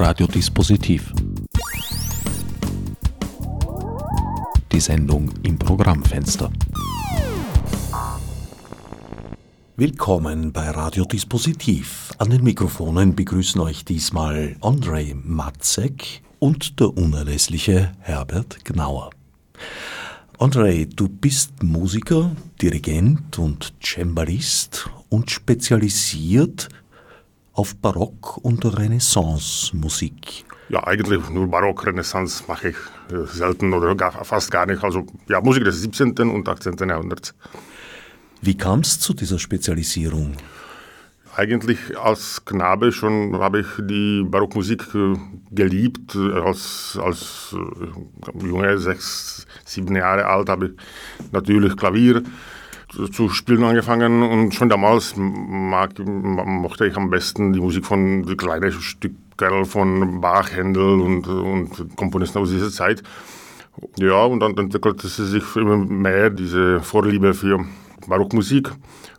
Radiodispositiv. Die Sendung im Programmfenster. Willkommen bei Radiodispositiv. An den Mikrofonen begrüßen euch diesmal Andrei Matzek und der unerlässliche Herbert Gnauer. Andrei, du bist Musiker, Dirigent und Cembalist und spezialisiert auf Barock- und Renaissance-Musik. Ja, eigentlich nur Barock, Renaissance mache ich äh, selten oder gar, fast gar nicht. Also ja, Musik des 17. und 18. Jahrhunderts. Wie kam es zu dieser Spezialisierung? Eigentlich als Knabe schon habe ich die Barockmusik äh, geliebt. Als, als äh, Junge, sechs, sieben Jahre alt, habe ich natürlich Klavier zu spielen angefangen und schon damals mag, mochte ich am besten die Musik von die kleinen Stücke von Bach, Händel und, und Komponisten aus dieser Zeit. Ja, und dann entwickelte sich immer mehr diese Vorliebe für Barockmusik.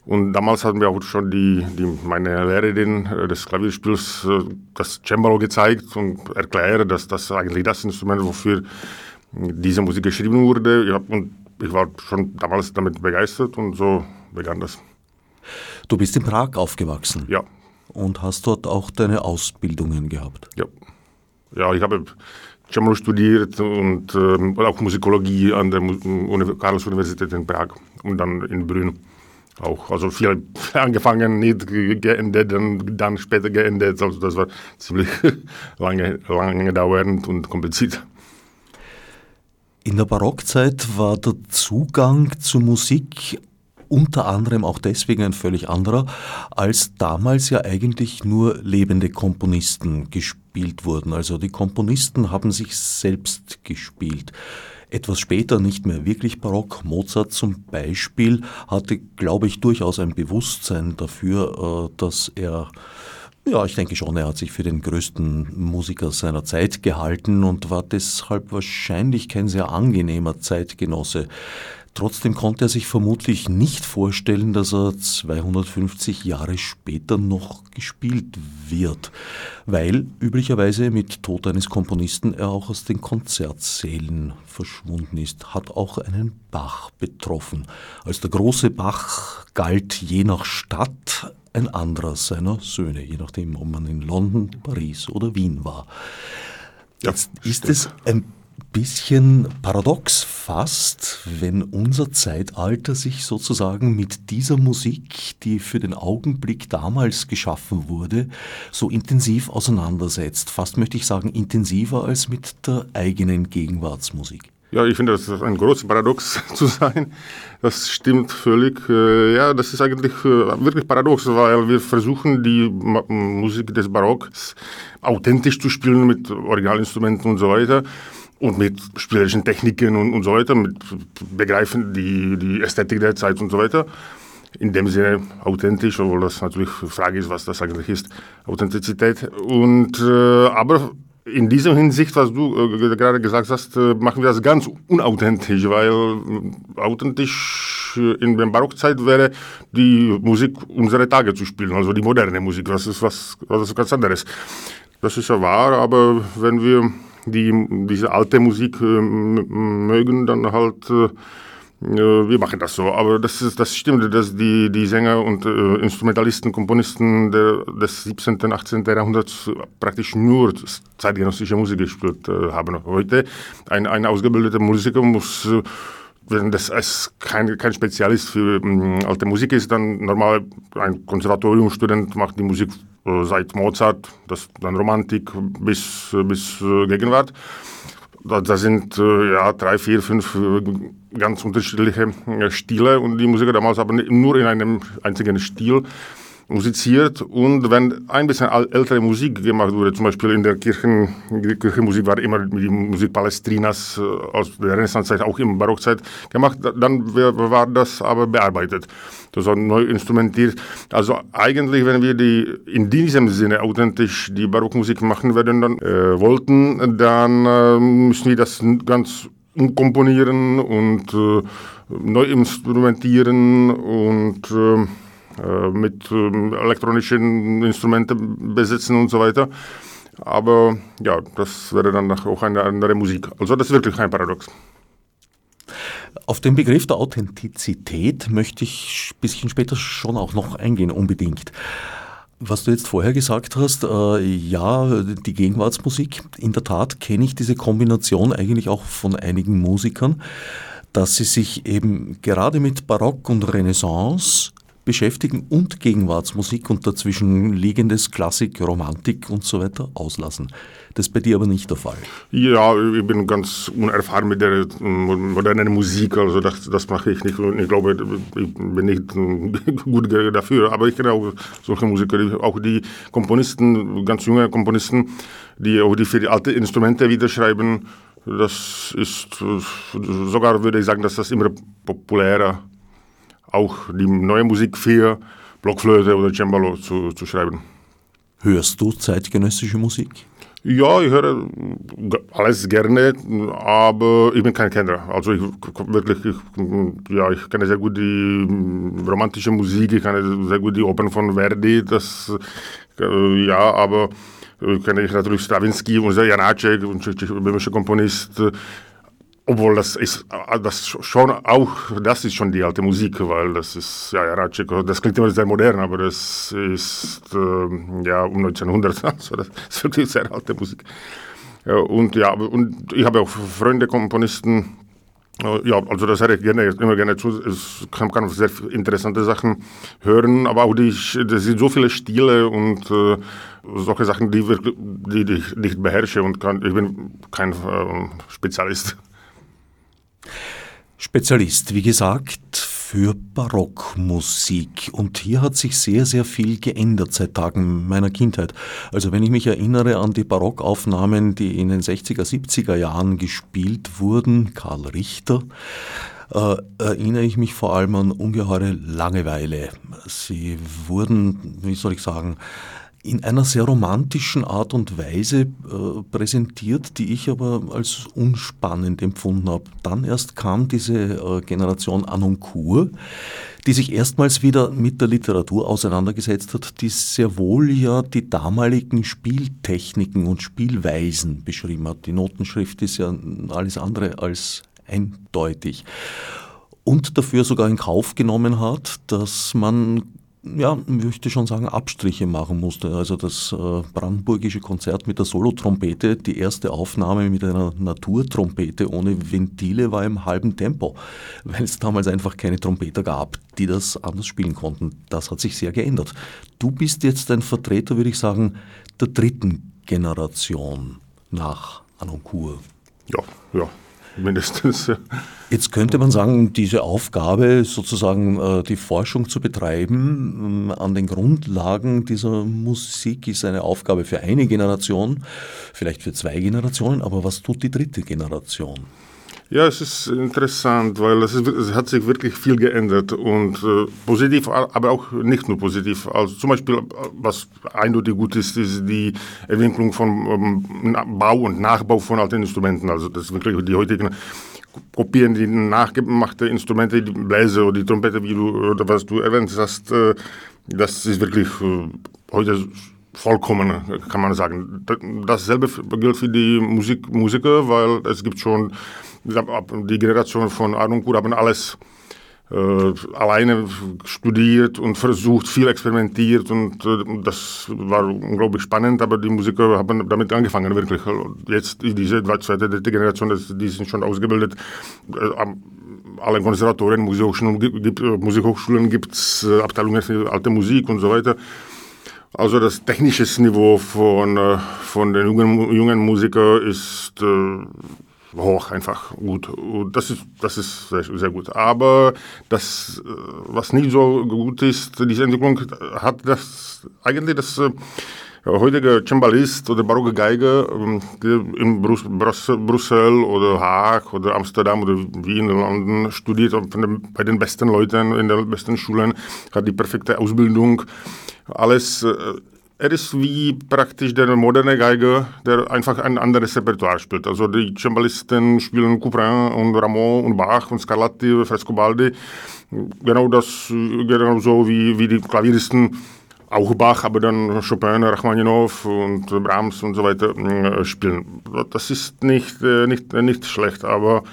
Und damals hatten wir auch schon die, die, meine Lehrerin des Klavierspiels das Cembalo gezeigt und erklärt, dass das eigentlich das Instrument, wofür diese Musik geschrieben wurde. Ja, und ich war schon damals damit begeistert und so begann das. Du bist in Prag aufgewachsen? Ja. Und hast dort auch deine Ausbildungen gehabt? Ja. Ja, ich habe Cembalo studiert und äh, auch Musikologie an der Karls-Universität in Prag und dann in Brünn auch. Also viel angefangen, nicht geendet, dann, dann später geendet. Also das war ziemlich lange, lange dauernd und kompliziert. In der Barockzeit war der Zugang zur Musik unter anderem auch deswegen ein völlig anderer, als damals ja eigentlich nur lebende Komponisten gespielt wurden. Also die Komponisten haben sich selbst gespielt. Etwas später nicht mehr wirklich barock. Mozart zum Beispiel hatte, glaube ich, durchaus ein Bewusstsein dafür, äh, dass er ja, ich denke schon, er hat sich für den größten Musiker seiner Zeit gehalten und war deshalb wahrscheinlich kein sehr angenehmer Zeitgenosse. Trotzdem konnte er sich vermutlich nicht vorstellen, dass er 250 Jahre später noch gespielt wird, weil üblicherweise mit Tod eines Komponisten er auch aus den Konzertsälen verschwunden ist, hat auch einen Bach betroffen. Als der große Bach galt je nach Stadt ein anderer seiner Söhne, je nachdem, ob man in London, Paris oder Wien war. Jetzt ja, ist es ein bisschen paradox fast, wenn unser Zeitalter sich sozusagen mit dieser Musik, die für den Augenblick damals geschaffen wurde, so intensiv auseinandersetzt. Fast möchte ich sagen, intensiver als mit der eigenen Gegenwartsmusik. Ja, ich finde, das ist ein großes Paradox zu sein. Das stimmt völlig. Äh, ja, das ist eigentlich äh, wirklich paradox, weil wir versuchen, die Musik des Barocks authentisch zu spielen mit Originalinstrumenten und so weiter und mit spielerischen Techniken und, und so weiter, mit begreifen die, die Ästhetik der Zeit und so weiter. In dem Sinne authentisch, obwohl das natürlich Frage ist, was das eigentlich ist, Authentizität. Und, äh, aber in dieser Hinsicht, was du äh, gerade gesagt hast, äh, machen wir das ganz unauthentisch, weil äh, authentisch äh, in der Barockzeit wäre die Musik unserer Tage zu spielen, also die moderne Musik, das ist was, was ist ganz anderes. Das ist ja wahr, aber wenn wir die, diese alte Musik äh, mögen, dann halt äh, wir machen das so, aber das, ist, das stimmt, dass die, die Sänger und äh, Instrumentalisten, Komponisten der, des 17. und 18. Jahrhunderts praktisch nur zeitgenössische Musik gespielt äh, haben. Heute ein, ein ausgebildeter Musiker muss, äh, wenn das als kein, kein Spezialist für äh, alte Musik ist, dann normal ein Konservatoriumstudent macht die Musik äh, seit Mozart, das dann Romantik bis, bis äh, Gegenwart. Da, sind äh, ja drei, vier, fünf äh, ganz unterschiedliche äh, Stile und die Musiker damals haben nur in einem einzigen Stil musiziert und wenn ein bisschen ältere Musik gemacht wurde, zum Beispiel in der Kirchen, die Kirchenmusik war immer die Musik Palestrinas äh, aus der Renaissancezeit, auch im Barockzeit gemacht, dann war das aber bearbeitet. Das war neu instrumentiert. Also eigentlich, wenn wir die in diesem Sinne authentisch die Barockmusik machen werden, dann äh, wollten, dann äh, müssen wir das ganz umkomponieren und äh, neu instrumentieren und äh, mit ähm, elektronischen Instrumenten besitzen und so weiter. Aber ja, das wäre dann auch eine andere Musik. Also das ist wirklich ein Paradox. Auf den Begriff der Authentizität möchte ich ein bisschen später schon auch noch eingehen, unbedingt. Was du jetzt vorher gesagt hast, äh, ja, die Gegenwartsmusik, in der Tat kenne ich diese Kombination eigentlich auch von einigen Musikern, dass sie sich eben gerade mit Barock und Renaissance beschäftigen und Gegenwartsmusik und dazwischen liegendes Klassik, Romantik und so weiter auslassen. Das ist bei dir aber nicht der Fall. Ja, ich bin ganz unerfahren mit der modernen Musik, also das, das mache ich nicht. Ich glaube, ich bin nicht gut dafür, aber ich kenne auch solche Musiker, auch die Komponisten, ganz junge Komponisten, die auch die für die alten Instrumente wieder schreiben. Das ist sogar, würde ich sagen, dass das immer populärer auch die neue Musik für Blockflöte oder Cembalo zu, zu schreiben. Hörst du zeitgenössische Musik? Ja, ich höre alles gerne, aber ich bin kein Kenner. Also ich wirklich, ich, ja, ich kenne sehr gut die romantische Musik, ich kenne sehr gut die Opern von Verdi, das, äh, ja, aber ich kenne natürlich Stravinsky und Janáček, ein tschechischer Komponist, obwohl das ist, äh, das schon auch, das ist schon die alte Musik, weil das ist, ja, Ratschik, das klingt immer sehr modern, aber das ist, äh, ja, um 1900, also das ist wirklich sehr alte Musik. Ja, und ja, und ich habe auch Freunde, Komponisten, äh, ja, also das höre ich gerne, immer gerne zu. Es kann, kann sehr interessante Sachen hören, aber auch die, das sind so viele Stile und äh, solche Sachen, die, die, die ich nicht beherrsche und kann, ich bin kein äh, Spezialist. Spezialist, wie gesagt, für Barockmusik. Und hier hat sich sehr, sehr viel geändert seit Tagen meiner Kindheit. Also wenn ich mich erinnere an die Barockaufnahmen, die in den 60er, 70er Jahren gespielt wurden, Karl Richter, äh, erinnere ich mich vor allem an ungeheure Langeweile. Sie wurden, wie soll ich sagen, in einer sehr romantischen Art und Weise äh, präsentiert, die ich aber als unspannend empfunden habe. Dann erst kam diese äh, Generation Anoncourt, die sich erstmals wieder mit der Literatur auseinandergesetzt hat, die sehr wohl ja die damaligen Spieltechniken und Spielweisen beschrieben hat. Die Notenschrift ist ja alles andere als eindeutig und dafür sogar in Kauf genommen hat, dass man ja, möchte schon sagen, Abstriche machen musste. Also das äh, brandenburgische Konzert mit der Solotrompete, die erste Aufnahme mit einer Naturtrompete ohne Ventile war im halben Tempo, weil es damals einfach keine Trompeter gab, die das anders spielen konnten. Das hat sich sehr geändert. Du bist jetzt ein Vertreter, würde ich sagen, der dritten Generation nach Anoncourt. Ja, ja, mindestens. Jetzt könnte man sagen, diese Aufgabe, sozusagen äh, die Forschung zu betreiben ähm, an den Grundlagen dieser Musik, ist eine Aufgabe für eine Generation, vielleicht für zwei Generationen, aber was tut die dritte Generation? Ja, es ist interessant, weil es, ist, es hat sich wirklich viel geändert und äh, positiv, aber auch nicht nur positiv. Also zum Beispiel, was eindeutig gut ist, ist die Entwicklung von ähm, Bau und Nachbau von alten Instrumenten. Also das ist wirklich die heutigen kopieren die nachgemachte Instrumente, die Bläser oder die Trompete, wie du oder was du erwähnt hast. Äh, das ist wirklich äh, heute vollkommen, kann man sagen. Dasselbe gilt für die Musik, Musiker, weil es gibt schon die Generation von Arnoncourt haben alles äh, alleine studiert und versucht, viel experimentiert und äh, das war unglaublich spannend, aber die Musiker haben damit angefangen, wirklich. Jetzt diese zweite, dritte Generation, die sind schon ausgebildet. Äh, alle Konservatorien, Musikhochschulen gibt Musikhochschulen gibt's Abteilungen für alte Musik und so weiter. Also das technische Niveau von, von den jungen, jungen Musikern ist hoch einfach gut. Das ist, das ist sehr, sehr, gut. Aber das, äh, was nicht so gut ist, diese Entwicklung hat das eigentlich das äh, heutige Cembalist oder barocke Geiger ähm, in Brus Brüssel oder Haag oder Amsterdam oder Wien oder London studiert bei den besten Leuten in den besten Schulen, hat die perfekte Ausbildung. Alles äh, er ist wie praktisch der moderne Geiger, der einfach ein anderes Repertoire spielt. Also die Cembalisten spielen Couperin und Rameau und Bach und Scarlatti, Frescobaldi. Genau das, genau so wie, wie die Klavieristen auch Bach, aber dann Chopin, Rachmaninow und Brahms und so weiter äh, spielen. Das ist nicht, äh, nicht, nicht schlecht, aber,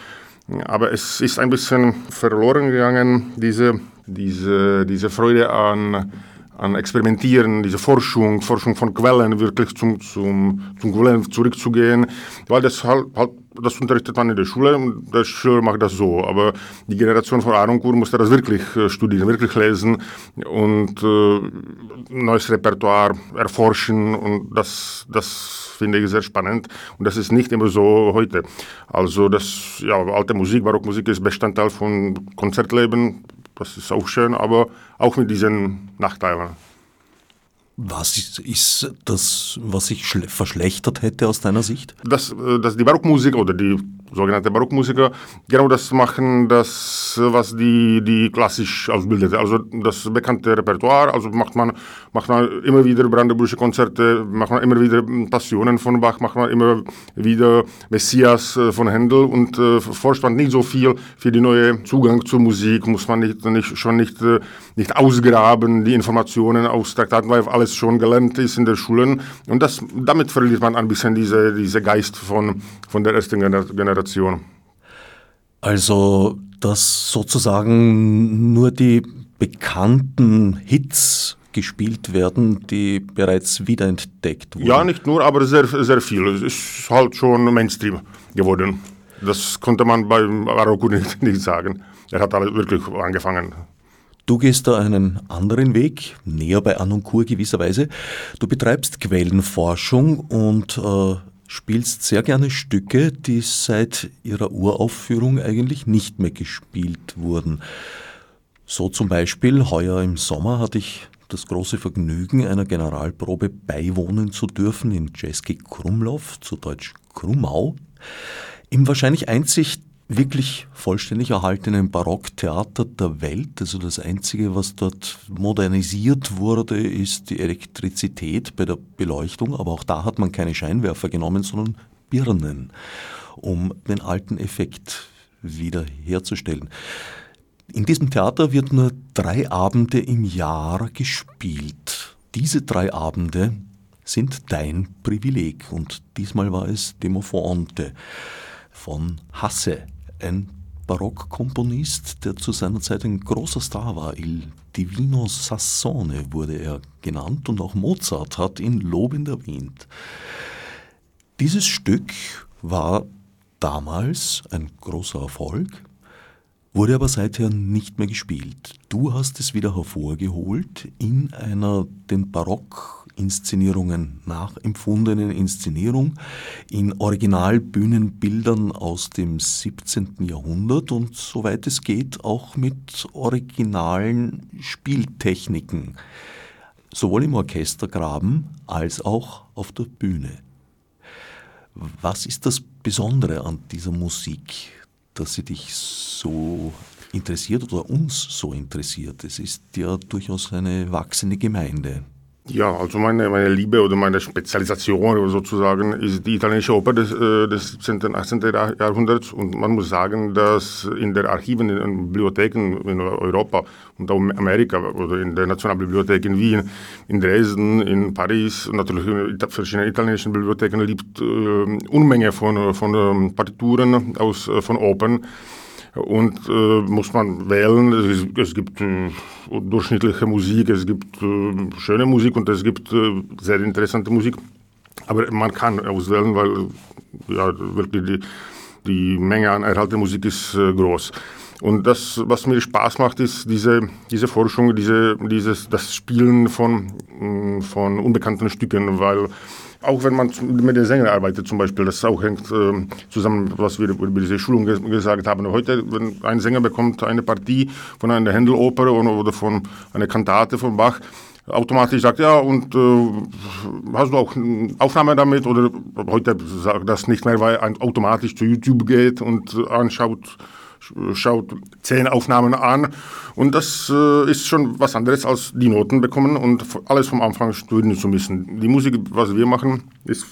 aber es ist ein bisschen verloren gegangen, diese, diese, diese Freude an, an Experimentieren, diese Forschung, Forschung von Quellen, wirklich zum, zum, zum Quellen zurückzugehen, weil das halt, halt das unterrichtet man in der Schule und der Schüler macht das so. Aber die Generation von Aronkur musste das wirklich äh, studieren, wirklich lesen und äh, neues Repertoire erforschen und das, das finde ich sehr spannend und das ist nicht immer so heute. Also das, ja, alte Musik, Barockmusik ist Bestandteil von Konzertleben, das ist auch schön, aber auch mit diesen Nachteilen. Was ist, ist das, was sich verschlechtert hätte aus deiner Sicht? Dass, äh, dass die Barockmusik oder die sogenannte Barockmusiker genau das machen, das, was die, die klassisch ausbildet. Also das bekannte Repertoire, also macht man, macht man immer wieder Brandenburgische Konzerte, macht man immer wieder Passionen von Bach, macht man immer wieder Messias äh, von Händel und äh, forscht man nicht so viel für die neue Zugang zur Musik, muss man nicht, nicht, schon nicht, äh, nicht ausgraben, die Informationen aus Traktaten, weil alles schon gelernt ist in den Schulen und das, damit verliert man ein bisschen diese, diese Geist von, von der ersten Generation. Generation. Also, dass sozusagen nur die bekannten Hits gespielt werden, die bereits wiederentdeckt wurden. Ja, nicht nur, aber sehr, sehr viel. Es ist halt schon Mainstream geworden. Das konnte man bei Aroku nicht, nicht sagen. Er hat alle wirklich angefangen. Du gehst da einen anderen Weg, näher bei Anonkur gewisserweise. Du betreibst Quellenforschung und äh, spielst sehr gerne Stücke, die seit ihrer Uraufführung eigentlich nicht mehr gespielt wurden. So zum Beispiel heuer im Sommer hatte ich das große Vergnügen, einer Generalprobe beiwohnen zu dürfen in Jeski Krumlov, zu Deutsch Krumau, im wahrscheinlich einzig wirklich vollständig erhaltenen Barocktheater der Welt. Also das Einzige, was dort modernisiert wurde, ist die Elektrizität bei der Beleuchtung. Aber auch da hat man keine Scheinwerfer genommen, sondern Birnen, um den alten Effekt wieder herzustellen. In diesem Theater wird nur drei Abende im Jahr gespielt. Diese drei Abende sind dein Privileg und diesmal war es Demofonte von Hasse ein Barockkomponist, der zu seiner Zeit ein großer Star war. Il Divino Sassone wurde er genannt und auch Mozart hat ihn lobend erwähnt. Dieses Stück war damals ein großer Erfolg, wurde aber seither nicht mehr gespielt. Du hast es wieder hervorgeholt in einer den Barockinszenierungen nachempfundenen Inszenierung in Originalbühnenbildern aus dem 17. Jahrhundert und soweit es geht auch mit originalen Spieltechniken, sowohl im Orchestergraben als auch auf der Bühne. Was ist das Besondere an dieser Musik? dass sie dich so interessiert oder uns so interessiert. Es ist ja durchaus eine wachsende Gemeinde. Ja, also meine, meine Liebe oder meine Spezialisation sozusagen ist die italienische Oper des, äh, des 17. und 18. Jahrhunderts und man muss sagen, dass in den Archiven, in den Bibliotheken in Europa und auch in Amerika oder in der Nationalbibliothek in Wien, in Dresden, in Paris und natürlich in verschiedenen italienischen Bibliotheken liegt äh, Unmenge von, von äh, Partituren aus, äh, von Opern und äh, muss man wählen. Es, es gibt äh, durchschnittliche Musik, es gibt äh, schöne Musik und es gibt äh, sehr interessante Musik. Aber man kann auswählen, weil ja, wirklich die, die Menge an erhaltener Musik ist äh, groß. Und das, was mir Spaß macht, ist diese, diese Forschung, diese, dieses, das Spielen von, von unbekannten Stücken, weil auch wenn man mit den Sängern arbeitet zum Beispiel, das auch hängt äh, zusammen, was wir über diese Schulung ges gesagt haben. Heute, wenn ein Sänger bekommt eine Partie von einer Händeloper oder von einer Kantate von Bach, automatisch sagt, ja, und äh, hast du auch eine Aufnahme damit? Oder heute sagt das nicht mehr, weil ein automatisch zu YouTube geht und anschaut, schaut zehn Aufnahmen an und das äh, ist schon was anderes als die Noten bekommen und alles vom Anfang studieren zu müssen. Die Musik, was wir machen, ist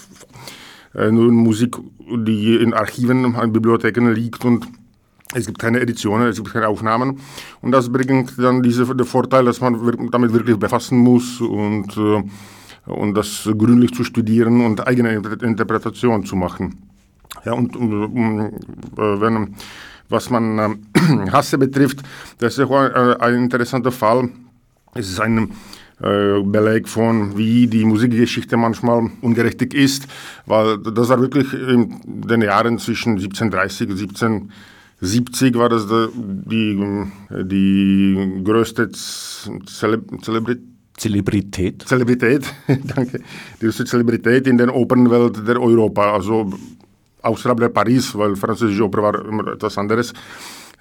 äh, nur Musik, die in Archiven, in Bibliotheken liegt und Es gibt keine Editionen, es gibt keine Aufnahmen. Und das bringt dann diese, den Vorteil, dass man damit wirklich befassen muss und, äh, und das gründlich zu studieren und eigene Interpretation zu machen. Ja, und, und äh, wenn, was man äh, Hasse betrifft, das ist auch ein, ein interessanter Fall. Es ist ein äh, Beleg von, wie die Musikgeschichte manchmal ungerechtig ist, weil das war wirklich in den Jahren zwischen 1730 und 1770 war das die, die größte Zelebrität Zelebrität. Zelebrität, danke. Die größte Zelebrität in der Opernwelt der Europa. Also außerhalb der Paris, weil französische Oper war immer etwas anderes.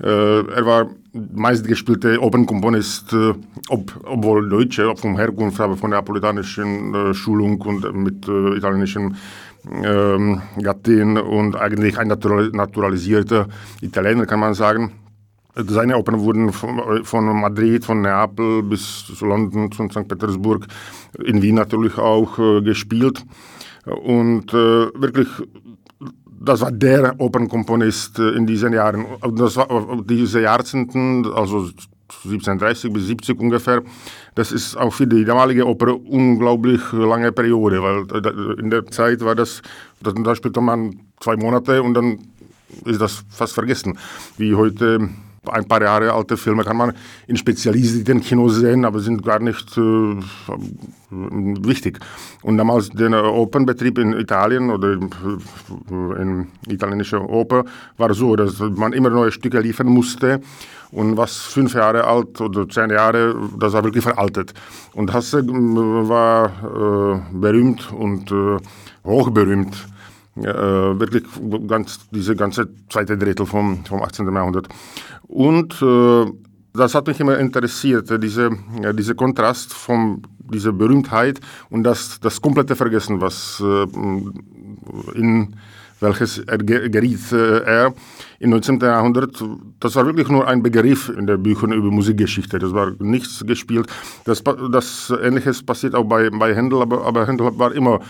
Äh, er war meistgespielte Opernkomponist, äh, ob, obwohl Deutsche, vom Herkunft, aber von der napolitanischen Schulung und mit italienischen ähm, Gattin und eigentlich ein naturalisierter Italiener, kann man sagen. Seine Opern wurden von, von Madrid, von Neapel bis zu London, zu St. Petersburg, in Wien natürlich auch äh, gespielt. Und äh, wirklich das war der Opernkomponist äh, in diesen Jahren. Das war äh, diese Jahrzehnten, also 1730 bis 70 ungefähr, das ist auch für die damalige Oper unglaublich lange Periode, weil äh, in der Zeit war das, da spielte man zwei Monate und dann ist das fast vergessen, wie heute ein paar Jahre alte Filme kann man in spezialisierten Kinos sehen, aber sind gar nicht äh, wichtig. Und damals der Opernbetrieb in Italien oder in italienischer Oper war so, dass man immer neue Stücke liefern musste und was fünf Jahre alt oder zehn Jahre, das war wirklich veraltet. Und Hasse äh, war äh, berühmt und äh, hochberühmt äh, wirklich ganz, diese ganze zweite Drittel vom, vom 18. Jahrhundert. Und äh, das hat mich immer interessiert, diese, ja, dieser Kontrast von dieser Berühmtheit und das, das komplette Vergessen, was äh, in welches er geriet äh, er im 19. Jahrhundert. Das war wirklich nur ein Begriff in den Büchern über Musikgeschichte. Das war nichts gespielt. Das, das Ähnliches passiert auch bei, bei Händel, aber, aber Händel war immer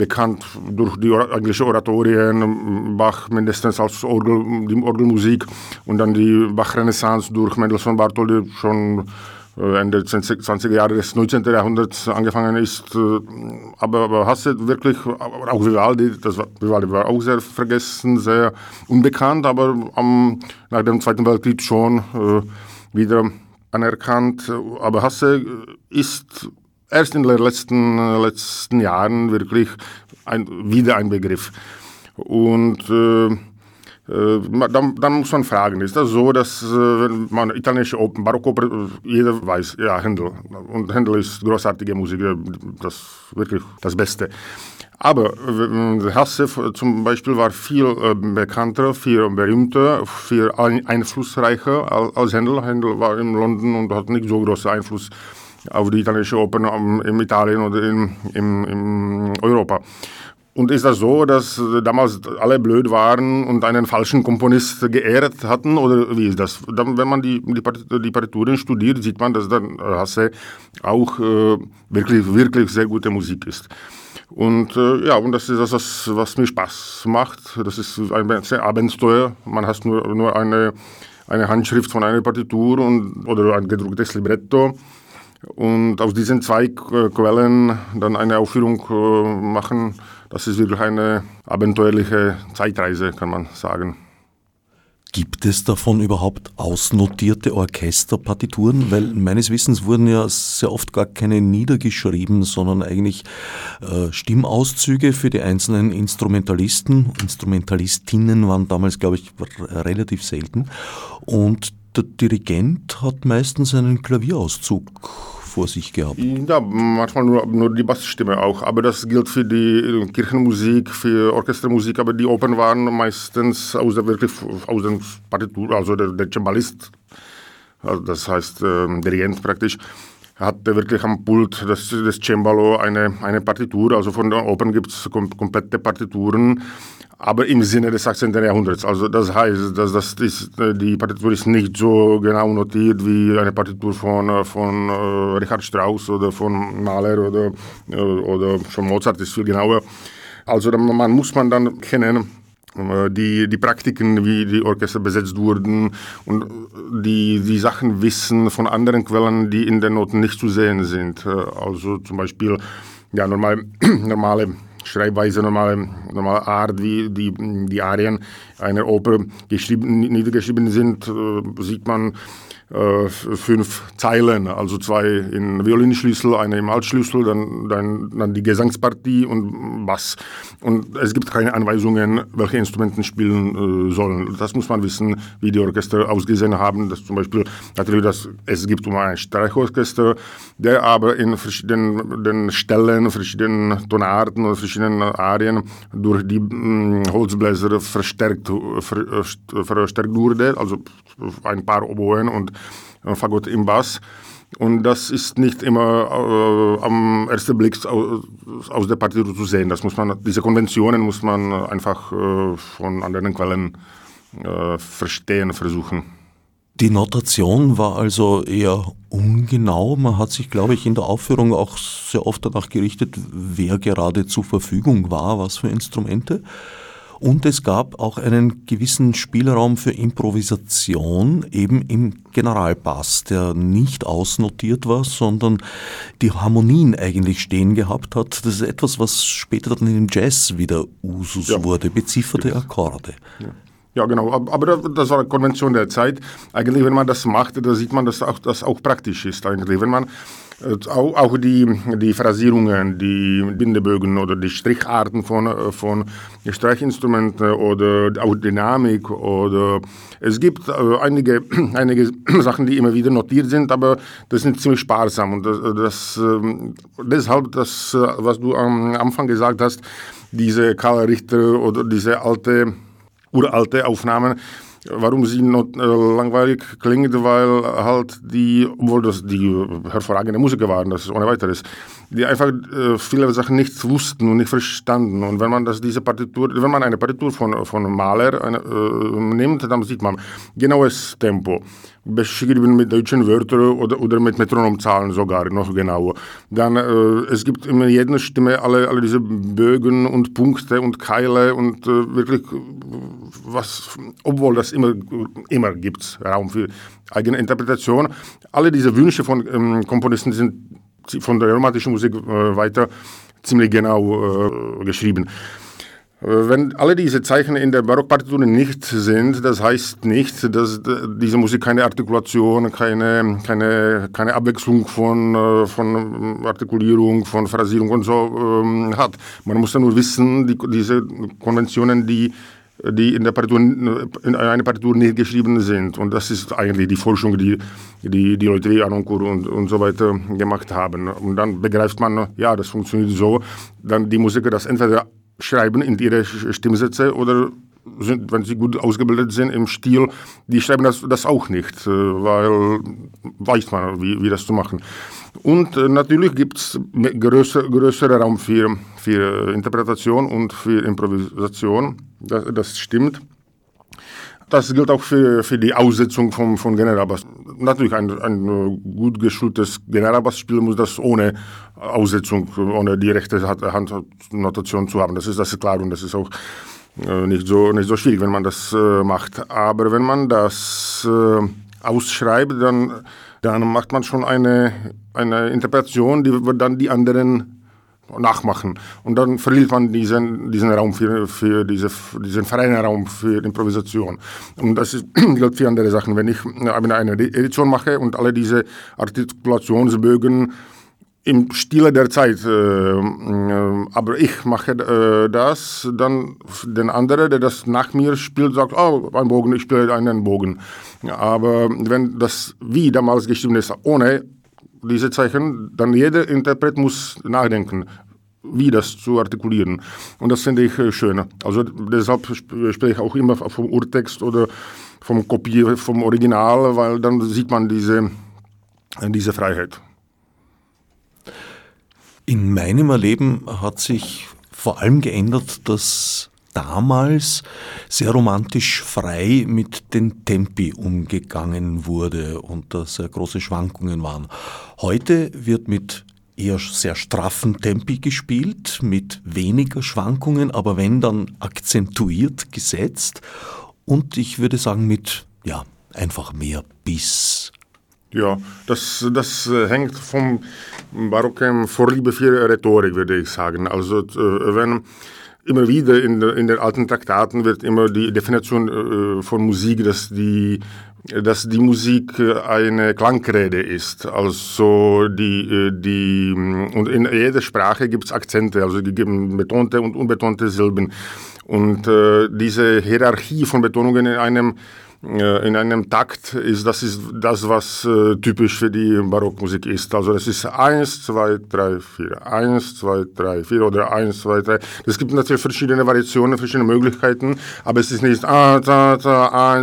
bekannt durch die englische Oratorien, Bach mindestens als Orgel, die Orgelmusik und dann die Bach-Renaissance durch Mendelssohn Bartholdy schon äh, Ende 20er Jahre des 19. Jahrhunderts angefangen ist. Äh, aber, aber Hasse wirklich, auch Vivaldi, das war, Vivaldi war auch sehr vergessen, sehr unbekannt, aber am, nach dem Zweiten Weltkrieg schon äh, wieder anerkannt. Aber Hasse ist erst in den letzten, letzten Jahren wirklich ein, wieder ein Begriff. Und äh, äh dann, dann, muss man fragen, ist das so, dass äh, wenn man italienische Open, Barockoper, äh, jeder weiß, ja, Händel. Und Händel ist großartige Musik, das wirklich das Beste. Aber Hasse zum Beispiel war viel bekannter, viel berühmter, viel einflussreicher als Händel. Händel war in London und hat nicht so großen Einfluss auf die italienische Oper in Italien oder in, in, in Europa. Und ist das so, dass damals alle blöd waren und einen falschen Komponist geehrt hatten? Oder wie ist das? Wenn man die, die, Partituren studiert, sieht man, dass dann Hasse auch äh, wirklich, wirklich sehr gute Musik ist. Und äh, ja, und das ist das, was, mir Spaß macht. Das ist ein Abenteuer. Man hat nur, nur eine, eine Handschrift von einer Partitur und, oder ein gedrucktes Libretto und aus diesen zwei Quellen dann eine Aufführung äh, machen, das ist wirklich eine abenteuerliche Zeitreise, kann man sagen. Gibt es davon überhaupt ausnotierte Orchesterpartituren? Weil meines Wissens wurden ja sehr oft gar keine niedergeschrieben, sondern eigentlich äh, Stimmauszüge für die einzelnen Instrumentalisten. Instrumentalistinnen waren damals, glaube ich, relativ selten. Und der Dirigent hat meistens einen Klavierauszug vor sich gehabt. Ja, manchmal nur, nur die Bassstimme auch. Aber das gilt für die Kirchenmusik, für Orchestermusik. Aber die Opern waren meistens aus der, wirklich aus der Partitur, also der, der Cembalist, also das heißt äh, Dirigent praktisch, hatte wirklich am Pult des, des Cembalo eine, eine Partitur. Also von den Opern gibt es kom komplette Partituren aber im Sinne des 18. Jahrhunderts. Also das heißt, dass das ist, äh, die Partitur ist nicht so genau notiert wie eine Partitur von, äh, von äh, Richard Strauss oder von Mahler oder, oder von Mozart ist viel genauer. Also man muss man dann kennen, äh, die, die Praktiken, wie die Orchester besetzt wurden und die, die Sachen wissen von anderen Quellen, die in den Noten nicht zu sehen sind. Äh, also zum Beispiel ja, normal, normale Schreibweise, normale, normale Art, wie die, die Arien einer Oper geschrieben, niedergeschrieben sind, äh, sieht man äh, fünf Zeilen, also zwei in Violinschlüssel, eine im Altschlüssel, dann, dann, dann die Gesangspartie und Bass. Und es gibt keine Anweisungen, welche Instrumenten spielen äh, sollen. Das muss man wissen, wie die Orchester ausgesehen haben. Das zum Beispiel natürlich, dass es gibt um ein Streichorchester, der aber in verschiedenen Stellen, verschiedenen Tonarten und verschiedenen Arien durch die mh, mm, Holzbläser verstärkt, ver, äh, verstärkt wurde, also ein paar Oboen und Fagott im Bass. Und das ist nicht immer äh, am ersten Blick aus, aus, der Partitur zu sehen. Das muss man, diese Konventionen muss man einfach äh, von anderen Quellen äh, verstehen, versuchen. Die Notation war also eher ungenau. Man hat sich, glaube ich, in der Aufführung auch sehr oft danach gerichtet, wer gerade zur Verfügung war, was für Instrumente. Und es gab auch einen gewissen Spielraum für Improvisation eben im Generalbass, der nicht ausnotiert war, sondern die Harmonien eigentlich stehen gehabt hat. Das ist etwas, was später dann im Jazz wieder Usus ja. wurde, bezifferte Akkorde. Ja. Ja, genau. Aber das war eine Konvention der Zeit. Eigentlich, wenn man das macht, da sieht man, dass auch, das auch praktisch ist. Eigentlich, wenn man äh, auch die, die Phrasierungen, die Bindebögen oder die Stricharten von, äh, von Streichinstrumenten oder auch Dynamik oder es gibt äh, einige, einige Sachen, die immer wieder notiert sind, aber das sind ziemlich sparsam und das, das ähm, deshalb das, was du am Anfang gesagt hast, diese Karl Richter oder diese alte, uralte Aufnahmen, warum sie not, äh, langweilig klingt, weil halt die, obwohl das die hervorragende Musiker waren, das ist ohne weiteres, die einfach äh, viele Sachen nicht wussten und nicht verstanden. Und wenn man das, diese Partitur, wenn man eine Partitur von, von Maler eine, äh, nimmt, dann sieht man genaues Tempo beschrieben mit deutschen Wörtern oder, oder mit Metronomzahlen sogar noch genauer. Dann äh, es gibt in jeder Stimme alle, alle diese Bögen und Punkte und Keile und äh, wirklich was, obwohl das immer, immer gibt Raum für eigene Interpretation. Alle diese Wünsche von ähm, Komponisten sind von der romantischen Musik äh, weiter ziemlich genau äh, geschrieben. Wenn alle diese Zeichen in der Barockpartitur nicht sind, das heißt nicht, dass diese Musik keine Artikulation, keine, keine, keine Abwechslung von, äh, von Artikulierung, von Phrasierung und so ähm, hat. Man muss ja nur wissen, die, diese Konventionen, die, die in der Partitur, in einer Partitur nicht geschrieben sind. Und das ist eigentlich die Forschung, die die, die Leute wie und, und so weiter gemacht haben. Und dann begreift man, ja, das funktioniert so. Dann die Musiker das entweder schreiben in ihre Stimmsätze oder sind, wenn sie gut ausgebildet sind im Stil, die schreiben das, das auch nicht, äh, weil weiß man, wie, wie das zu machen. Und äh, natürlich gibt es größer, größeren Raum für, für Interpretation und für Improvisation, das, das stimmt. Das gilt auch für, für die Aussetzung vom, von Generalbass. Natürlich, ein, ein gut geschultes Generalbassspiel muss das ohne Aussetzung, ohne die rechte Handnotation zu haben. Das ist, das klar und das ist auch äh, nicht so, nicht so schwierig, wenn man das äh, macht. Aber wenn man das ausschreibt, dann, dann macht man schon eine, eine Interpretation, die dann die anderen nachmachen. Und dann verliert man diesen, diesen Raum für, für diese, diesen freien Raum für Improvisation. Und das gilt für andere Sachen. Wenn ich eine Edition mache und alle diese Artikulationsbögen im Stile der Zeit, äh, äh, aber ich mache äh, das, dann der andere, der das nach mir spielt, sagt, oh, ein Bogen, ich spiele einen Bogen. Aber wenn das wie damals geschrieben ist, ohne diese Zeichen, dann jeder Interpret muss nachdenken, wie das zu artikulieren. Und das finde ich schön. Also deshalb spreche ich auch immer vom Urtext oder vom Kopie, vom Original, weil dann sieht man diese, diese Freiheit. In meinem Erleben hat sich vor allem geändert, dass damals sehr romantisch frei mit den Tempi umgegangen wurde und da sehr große Schwankungen waren. Heute wird mit eher sehr straffen Tempi gespielt, mit weniger Schwankungen, aber wenn dann akzentuiert gesetzt und ich würde sagen mit, ja, einfach mehr Biss. Ja, das, das äh, hängt vom barocken Vorliebe für Rhetorik, würde ich sagen. Also äh, wenn immer wieder in, in den alten Traktaten wird immer die Definition äh, von Musik, dass die dass die Musik eine Klangrede ist. Also die, die und in jeder Sprache gibt es Akzente, also die geben betonte und unbetonte Silben. Und diese Hierarchie von Betonungen in einem in einem Takt ist das ist das, was äh, typisch für die Barockmusik ist. Also das ist eins, zwei, drei, vier, eins, zwei, drei, vier oder eins, zwei, drei. Es gibt natürlich verschiedene Variationen, verschiedene Möglichkeiten, aber es ist nicht eins,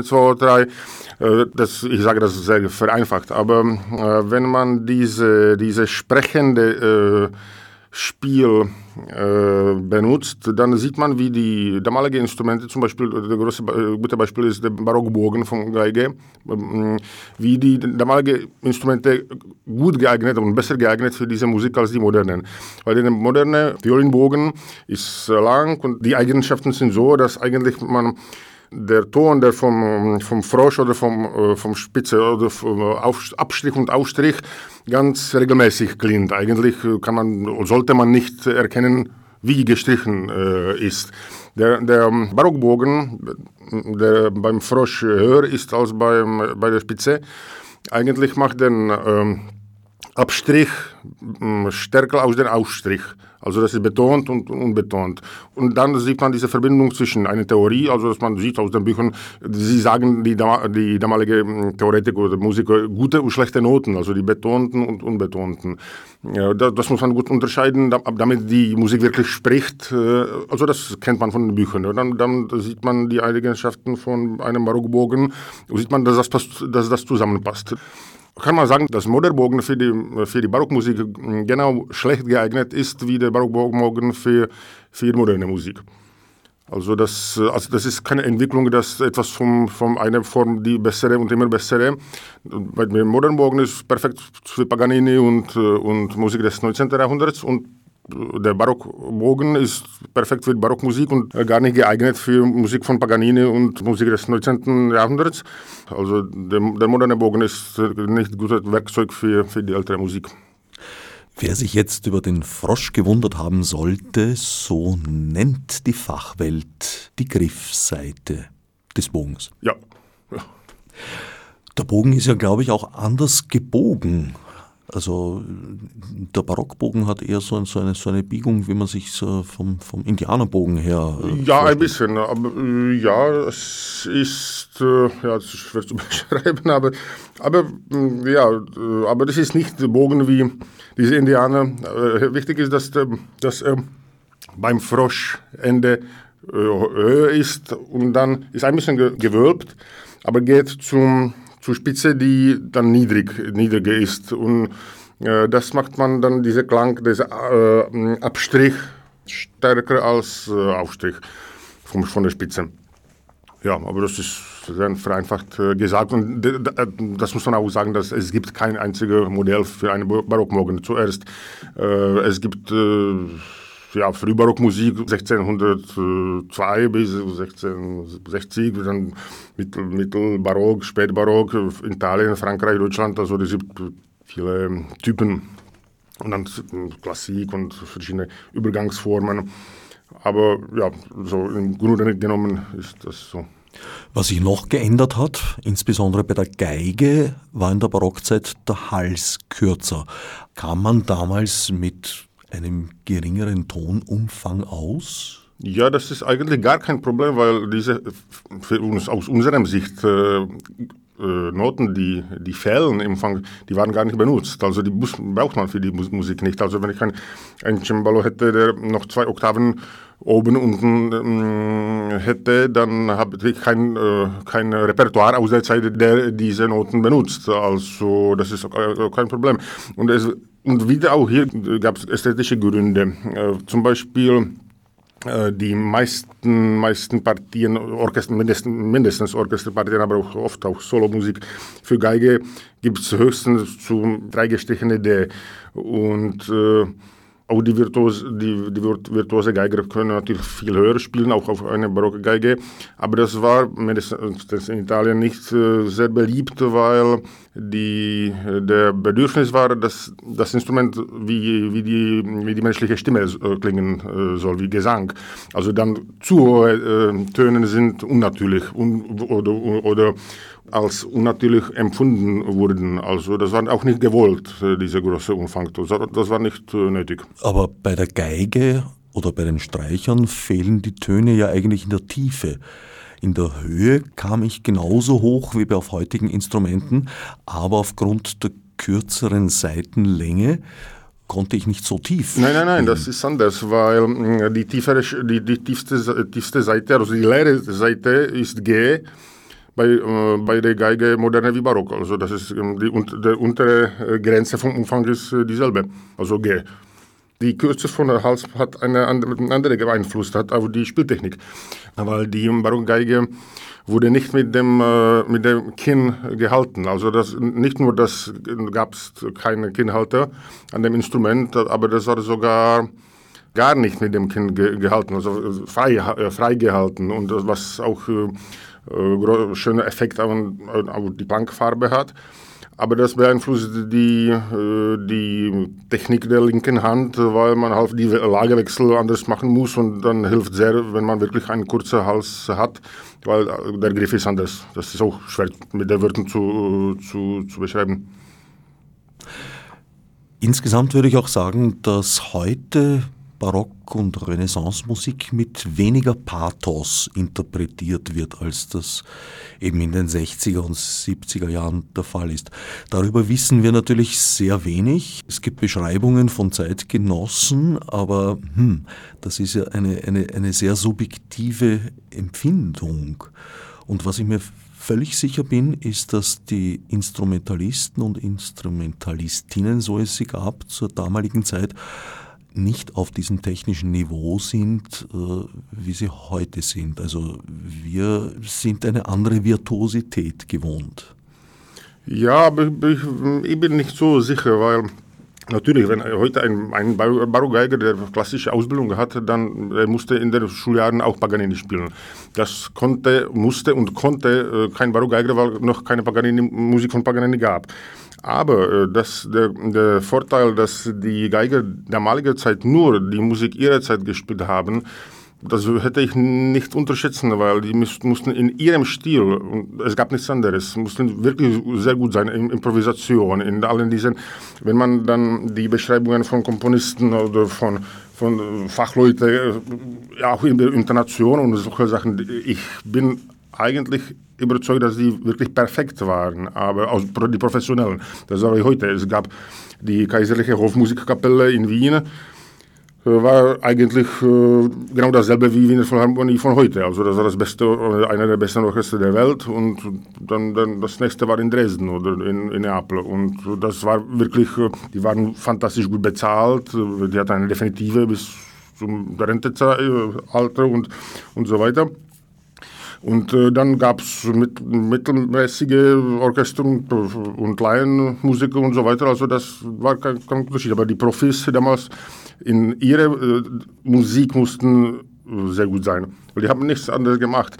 zwei, drei. Äh, das, ich sage das sehr vereinfacht, aber äh, wenn man diese, diese sprechende äh, Spiel äh, benutzt, dann sieht man, wie die damaligen Instrumente, zum Beispiel, das große äh, gute Beispiel ist der Barockbogen von Geige, äh, wie die damaligen Instrumente gut geeignet und besser geeignet für diese Musik als die modernen. Weil der moderne Violinbogen ist lang und die Eigenschaften sind so, dass eigentlich man der Ton, der vom, vom Frosch oder vom, äh, vom Spitze oder vom Auf, Abstrich und Ausstrich ganz regelmäßig klingt. Eigentlich kann man, sollte man nicht erkennen, wie gestrichen äh, ist. Der, der Barockbogen, der beim Frosch höher ist als beim, bei der Spitze, eigentlich macht den ähm, Abstrich stärker aus dem Ausstrich. Also das ist betont und unbetont. Und dann sieht man diese Verbindung zwischen einer Theorie, also dass man sieht aus den Büchern, sie sagen die, die damalige hm, Theoretiker oder Musiker gute und schlechte Noten, also die betonten und unbetonten. Ja, das muss man gut unterscheiden, damit die Musik wirklich spricht. Äh, also das kennt man von den Büchern. Dann, dann sieht man die Eigenschaften von einem Barockbogen, sieht man, dass das, dass das zusammenpasst kann man sagen, dass Moderbogen für die, für die Barockmusik genau schlecht geeignet ist wie der Barockbogen für, für moderne Musik. Also das, also das ist keine Entwicklung, dass etwas von, von einer Form die bessere und immer bessere. Bei Modernbogen ist perfekt für Paganini und, und Musik des 19. Jahrhunderts und der Barockbogen ist perfekt für Barockmusik und gar nicht geeignet für Musik von Paganini und Musik des 19. Jahrhunderts. Also der, der moderne Bogen ist nicht gutes Werkzeug für, für die ältere Musik. Wer sich jetzt über den Frosch gewundert haben sollte, so nennt die Fachwelt die Griffseite des Bogens. Ja. ja. Der Bogen ist ja, glaube ich, auch anders gebogen also der Barockbogen hat eher so, so, eine, so eine Biegung, wie man sich so vom, vom Indianerbogen her. Äh, ja, ein bisschen. Aber, äh, ja, es ist, äh, ja, das ist schwer zu beschreiben, aber, aber, äh, ja, äh, aber das ist nicht der Bogen wie diese Indianer. Äh, wichtig ist, dass, dass beim Froschende höher ist und dann ist ein bisschen gewölbt, aber geht zum zur Spitze, die dann niedrig, niedriger ist. Und äh, das macht man dann, diese Klang, dieser äh, Abstrich stärker als äh, Aufstrich vom, von der Spitze. Ja, aber das ist sehr vereinfacht äh, gesagt. Und das muss man auch sagen, dass es gibt kein einziges Modell für einen Barockmorgen. Zuerst, äh, es gibt ja, Frühbarockmusik 1602 bis 1660, dann Mittel, Mittelbarock, Spätbarock, Italien, Frankreich, Deutschland, also es gibt viele Typen und dann Klassik und verschiedene Übergangsformen. Aber ja, so im Grunde genommen ist das so. Was sich noch geändert hat, insbesondere bei der Geige, war in der Barockzeit der Hals kürzer. Kam man damals mit einem geringeren Tonumfang aus? Ja, das ist eigentlich gar kein Problem, weil diese für uns aus unserer Sicht äh, äh, Noten, die, die fehlen im Fang, die waren gar nicht benutzt. Also die muss, braucht man für die Musik nicht. Also wenn ich ein, ein Cembalo hätte, der noch zwei Oktaven oben unten ähm, hätte, dann habe ich kein, äh, kein Repertoire aus der Zeit, der diese Noten benutzt. Also das ist kein Problem. Und es und wieder auch hier gab es ästhetische Gründe. Äh, zum Beispiel äh, die meisten, meisten Partien, Orchester, mindestens, mindestens Orchesterpartien, aber auch oft auch Solomusik für Geige gibt es höchstens zu drei gestrichene D. Und äh, auch die, Virtuos, die, die virtuose Geiger können natürlich viel höher spielen, auch auf eine barocke Geige. Aber das war mindestens in Italien nicht äh, sehr beliebt, weil die, der Bedürfnis war, dass das Instrument wie, wie, die, wie die menschliche Stimme äh, klingen äh, soll, wie Gesang. Also dann zu hohe äh, Töne sind unnatürlich un, oder, oder als unnatürlich empfunden wurden. Also das war auch nicht gewollt, äh, dieser große Umfang. Das war nicht äh, nötig. Aber bei der Geige oder bei den Streichern fehlen die Töne ja eigentlich in der Tiefe. In der Höhe kam ich genauso hoch wie bei heutigen Instrumenten, aber aufgrund der kürzeren Seitenlänge konnte ich nicht so tief. Nein, nein, nein, das ist anders, weil mm, die, tiefere, die, die tiefste, tiefste Seite, also die leere Seite ist G bei, äh, bei der Geige moderne wie Barock. Also das ist ähm, die, die untere äh, Grenze vom Umfang ist äh, dieselbe, also G. Die Kürze von der Hals hat eine andere Einfluss hat auf die Spieltechnik, weil die Barockgeige wurde nicht mit dem, äh, mit dem Kinn gehalten. Also das, nicht nur das gab es keine Kinnhalter an dem Instrument, aber das war sogar gar nicht mit dem Kinn ge gehalten, also frei, äh, frei gehalten und was auch äh, äh, schöner Effekt auf, auf die Klangfarbe hat. Aber das beeinflusst die, äh, die Technik der linken Hand, weil man halt die Lagewechsel anders machen muss und dann hilft sehr, wenn man wirklich einen kurzen Hals hat, weil der Griff ist anders. Das ist auch schwer mit den Wörtern zu, zu, zu beschreiben. Insgesamt würde ich auch sagen, dass heute Barock- und Renaissance-Musik mit weniger Pathos interpretiert wird, als das eben in den 60er und 70er Jahren der Fall ist. Darüber wissen wir natürlich sehr wenig. Es gibt Beschreibungen von Zeitgenossen, aber hm, das ist ja eine, eine, eine sehr subjektive Empfindung. Und was ich mir völlig sicher bin, ist, dass die Instrumentalisten und Instrumentalistinnen, so es sie gab, zur damaligen Zeit nicht auf diesem technischen Niveau sind, äh, wie sie heute sind. Also wir sind eine andere Virtuosität gewohnt. Ja, aber ich, ich bin nicht so sicher, weil Natürlich, wenn heute ein, ein Barockgeiger, der klassische Ausbildung hatte, dann musste in den Schuljahren auch Paganini spielen. Das konnte, musste und konnte äh, kein Barockgeiger, weil noch keine Paganini, Musik von Paganini gab. Aber äh, das, der, der Vorteil, dass die Geiger damaliger Zeit nur die Musik ihrer Zeit gespielt haben, das hätte ich nicht unterschätzen, weil die mussten in ihrem Stil, es gab nichts anderes, mussten wirklich sehr gut sein in Improvisation, in allen diesen, wenn man dann die Beschreibungen von Komponisten oder von, von Fachleuten, ja, auch in der Intonation und solche Sachen, ich bin eigentlich überzeugt, dass die wirklich perfekt waren, aber aus, die Professionellen. Das war wie heute. Es gab die Kaiserliche Hofmusikkapelle in Wien, äh, war eigentlich äh, genau dasselbe wie Wiener Philharmonie von heute. Also das war das beste, äh, einer der besten Orchester der Welt und dann, dann das nächste war in Dresden oder in, in Neapel und das war wirklich, die waren fantastisch gut bezahlt, die hatten eine definitive bis zum Rentealter und, und so weiter. Und äh, dann gab es mit, mittelmäßige Orchester und, und Laienmusiker und so weiter. Also das war kein, kein Unterschied. Aber die Profis damals in ihrer äh, Musik mussten äh, sehr gut sein. Weil die haben nichts anderes gemacht.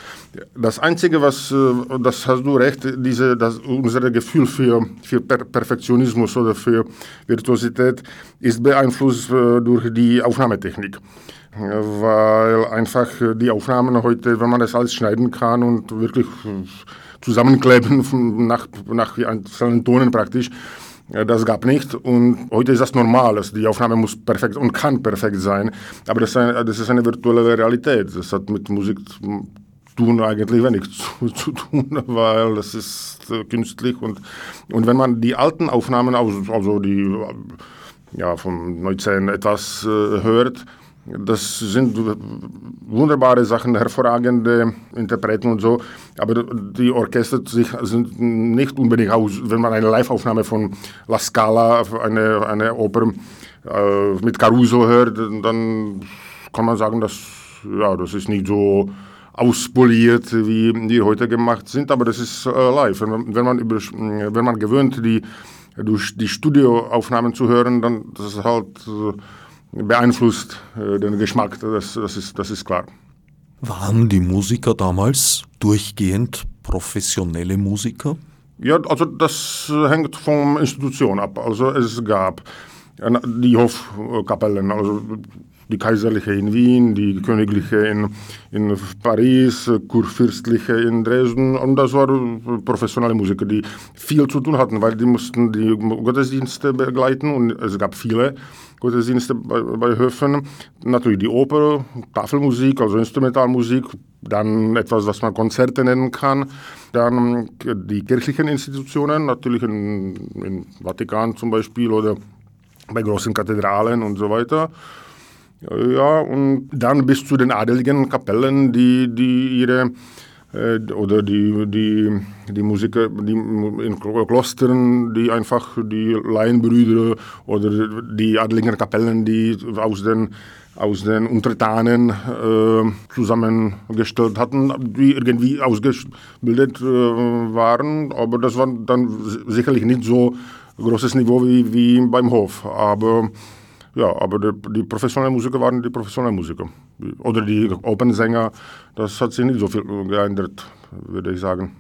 Das Einzige, was, äh, das hast du recht, diese, das, unser Gefühl für, für per Perfektionismus oder für Virtuosität ist beeinflusst äh, durch die Aufnahmetechnik weil einfach die Aufnahmen heute, wenn man das alles schneiden kann und wirklich zusammenkleben nach, nach einzelnen Tonen praktisch, das gab nicht und heute ist das normal. Also die Aufnahme muss perfekt und kann perfekt sein, aber das ist eine, das ist eine virtuelle Realität. Das hat mit Musik tun eigentlich wenig zu, zu tun, weil das ist äh, künstlich und, und wenn man die alten Aufnahmen, also die ja, vom 19 etwas äh, hört, das sind wunderbare Sachen, hervorragende Interpreten und so, aber die Orchester sind nicht unbedingt aus. Wenn man eine Live-Aufnahme von La Scala, eine, eine Oper äh, mit Caruso hört, dann kann man sagen, dass ja, das ist nicht so auspoliert, wie die heute gemacht sind, aber das ist äh, live. Wenn, wenn, man über, wenn man gewöhnt, die, durch die Studioaufnahmen zu hören, dann das ist halt äh, beeinflusst äh, den Geschmack, das, das, ist, das ist klar. Waren die Musiker damals durchgehend professionelle Musiker? Ja, also das hängt von Institution ab. Also es gab die Hofkapellen, also die kaiserliche in Wien, die königliche in, in Paris, kurfürstliche in Dresden und das waren professionelle Musiker, die viel zu tun hatten, weil die mussten die Gottesdienste begleiten und es gab viele Gottesdienste bei, bei Höfen. Natürlich die Oper, Tafelmusik, also Instrumentalmusik, dann etwas, was man Konzerte nennen kann, dann die kirchlichen Institutionen, natürlich in, in Vatikan zum Beispiel oder bei großen Kathedralen und so weiter. Ja, und dann bis zu den adeligen Kapellen, die, die ihre äh, oder die, die, die Musiker die in Klostern, die einfach die Laienbrüder oder die adeligen Kapellen, die aus den, aus den Untertanen äh, zusammengestellt hatten, die irgendwie ausgebildet äh, waren. Aber das war dann sicherlich nicht so großes Niveau wie, wie beim Hof. Aber ja, aber die, die, professionellen Musiker waren die professionellen Musiker. Oder die Opernsänger, das hat sich nicht so viel geändert, würde ich sagen.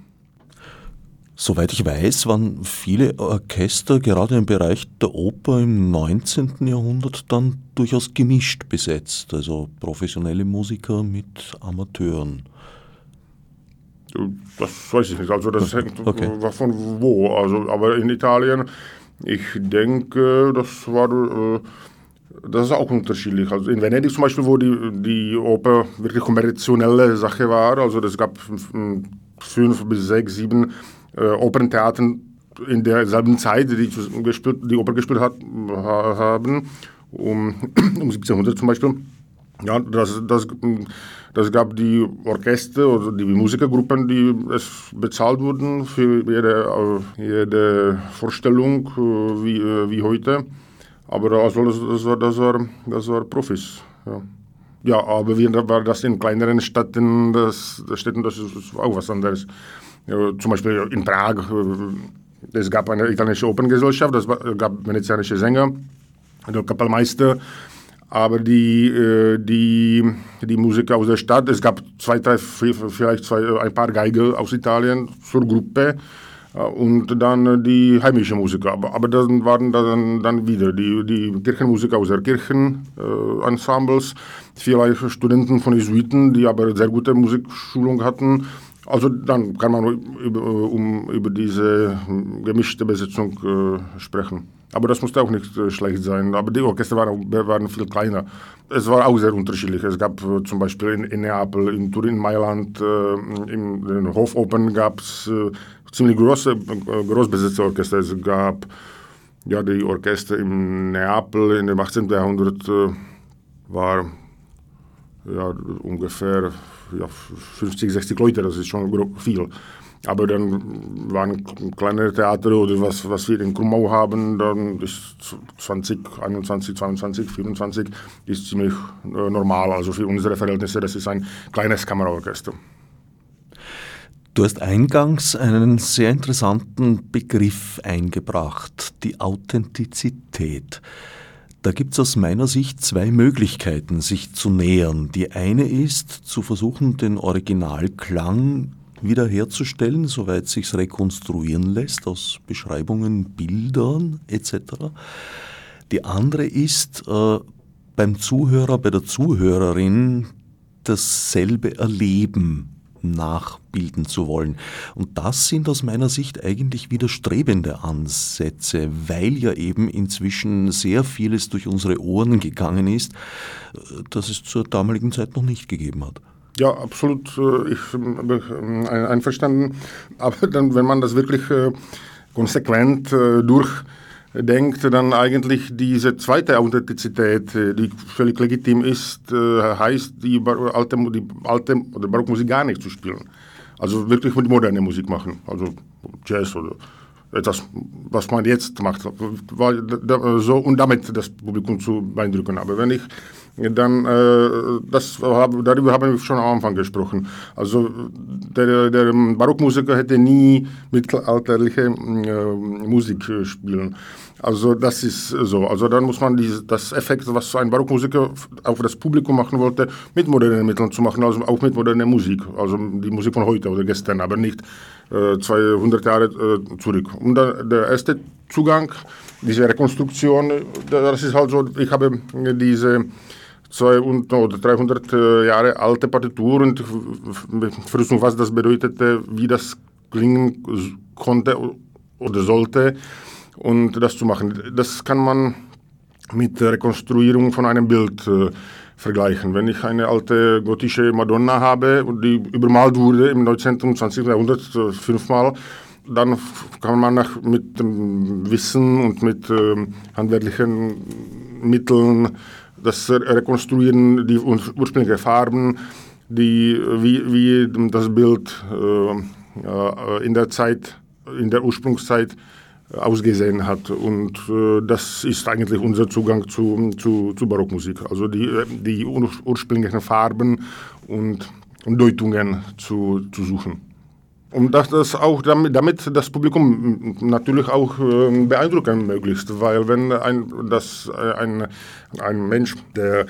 Soweit ich weiß, waren viele Orchester gerade im Bereich der Oper im 19. Jahrhundert dann durchaus gemischt besetzt, also professionelle Musiker mit Amateuren. Das weiß ich nicht, also das hängt okay. von wo. Also, aber in Italien, ich denke, das war äh, das ist auch unterschiedlich. Also in Venedig zum Beispiel, wo die, die Oper wirklich kommerzielle Sache war, also es gab fünf bis sechs, sieben äh, Operntheatern in derselben Zeit, die, gespielt, die Oper gespielt hat, haben, um, um 1700 zum Beispiel. Ja, das, das, das gab die Orchester oder die Musikergruppen, die es bezahlt wurden für jede, äh, jede Vorstellung äh, wie, äh, wie heute. Aber also das, war, das, war, das war Profis. Ja. ja, aber wie war das in kleineren Städten, das, Städten, das ist auch was anderes. Ja, zum Beispiel in Prag, äh, es gab eine italienische Operngesellschaft, es gab venezianische Sänger, der Kapellmeister, aber die, äh, die, die Musiker aus der Stadt, es gab zwei, drei, vielleicht zwei, ein paar Geiger aus Italien zur Gruppe und dann die heimischen Musiker. Aber, aber dann waren dann, dann wieder die, die Kirchenmusiker aus der Kirchenensembles, äh, vielleicht Studenten von Jesuiten, die aber sehr gute Musikschulung hatten. Also dann kann man über, um, über diese gemischte Besetzung äh, sprechen. Aber das musste auch nicht äh, schlecht sein. Aber die Orchester waren, waren, viel kleiner. Es war auch sehr unterschiedlich. Es gab äh, zum Beispiel in, in, Neapel, in Turin, Mailand, äh, in den Hofopen gab es äh, ziemlich große äh, Großbesitzerorchester. Es gab ja die Orchester in Neapel in dem 18. Jahrhundert äh, war ja, ungefähr ja, 50, 60 Leute, das ist schon viel. Aber dann waren kleinere Theater oder was, was wir in Krumau haben, dann ist 20, 21, 22, 24 ist ziemlich äh, normal. Also für unsere Verhältnisse, das ist ein kleines Kammerorchester. Du hast eingangs einen sehr interessanten Begriff eingebracht, die Authentizität. Da gibt es aus meiner Sicht zwei Möglichkeiten, sich zu nähern. Die eine ist, zu versuchen, den Originalklang wiederherzustellen, soweit sich's rekonstruieren lässt aus Beschreibungen, Bildern etc. Die andere ist, äh, beim Zuhörer, bei der Zuhörerin dasselbe erleben nachbilden zu wollen. Und das sind aus meiner Sicht eigentlich widerstrebende Ansätze, weil ja eben inzwischen sehr vieles durch unsere Ohren gegangen ist, äh, das es zur damaligen Zeit noch nicht gegeben hat. Ja, absolut. Äh, ich bin äh, einverstanden. Aber dann, wenn man das wirklich konsequent durch denkt, dann eigentlich diese zweite Authentizität, äh, die völlig legitim ist, äh, heißt, die alte, die alte oder Barockmusik gar nicht zu spielen. Also wirklich mit moderner Musik machen, also Jazz oder etwas, was man jetzt macht, so, und damit das Publikum zu beeindrucken. Aber wenn ich dann, äh, das, darüber haben wir schon am Anfang gesprochen. Also der, der Barockmusiker hätte nie mittelalterliche Musik spielen. Also das ist so. Also dann muss man dieses, das Effekt, was ein Barockmusiker auf das Publikum machen wollte, mit modernen Mitteln zu machen, also auch mit moderner Musik. Also die Musik von heute oder gestern, aber nicht äh, 200 Jahre äh, zurück. Und dann der erste Zugang, diese Rekonstruktion, das ist halt so, ich habe diese 200 oder 300 äh, Jahre alte Partitur und versuchen, was das bedeutete, wie das klingen konnte oder sollte und das zu machen. Das kann man mit der Rekonstruierung von einem Bild äh, vergleichen. Wenn ich eine alte gotische Madonna habe, die übermalt wurde im 19. und 20. Jahrhundert äh, fünfmal, dann kann man nach, mit dem Wissen und mit äh, handwerklichen Mitteln das rekonstruieren, die ursprünglichen Farben, die, wie, wie das Bild äh, in der Zeit, in der Ursprungszeit ausgesehen hat. Und äh, das ist eigentlich unser Zugang zu, zu, zu Barockmusik. Also die, die ursprünglichen Farben und, und Deutungen zu, zu suchen. Und dass das auch damit, damit das Publikum natürlich auch äh, beeindrucken möglichst, weil wenn ein, das, ein, ein Mensch, der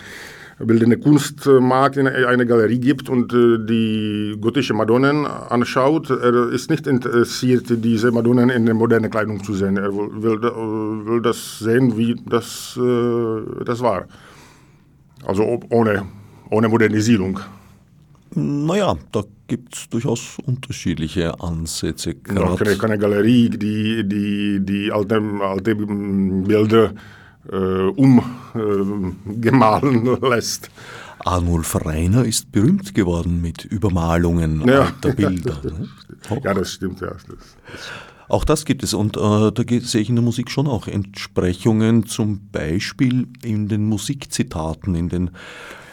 bildende Kunstmarkt in eine Galerie gibt und äh, die gotische Madonnen anschaut, er ist nicht interessiert, diese Madonnen in der modernen Kleidung zu sehen. Er will, will, will das sehen, wie das, äh, das war. Also ohne, ohne Modernisierung. Naja, da gibt es durchaus unterschiedliche Ansätze. Ja, keine, keine Galerie, die, die, die alte, alte Bilder äh, umgemahlen äh, lässt. Arnulf Reiner ist berühmt geworden mit Übermalungen ja. alter Bilder. Ne? Ja, das stimmt. Ja. Das, das auch das gibt es und äh, da sehe ich in der Musik schon auch Entsprechungen, zum Beispiel in den Musikzitaten, in den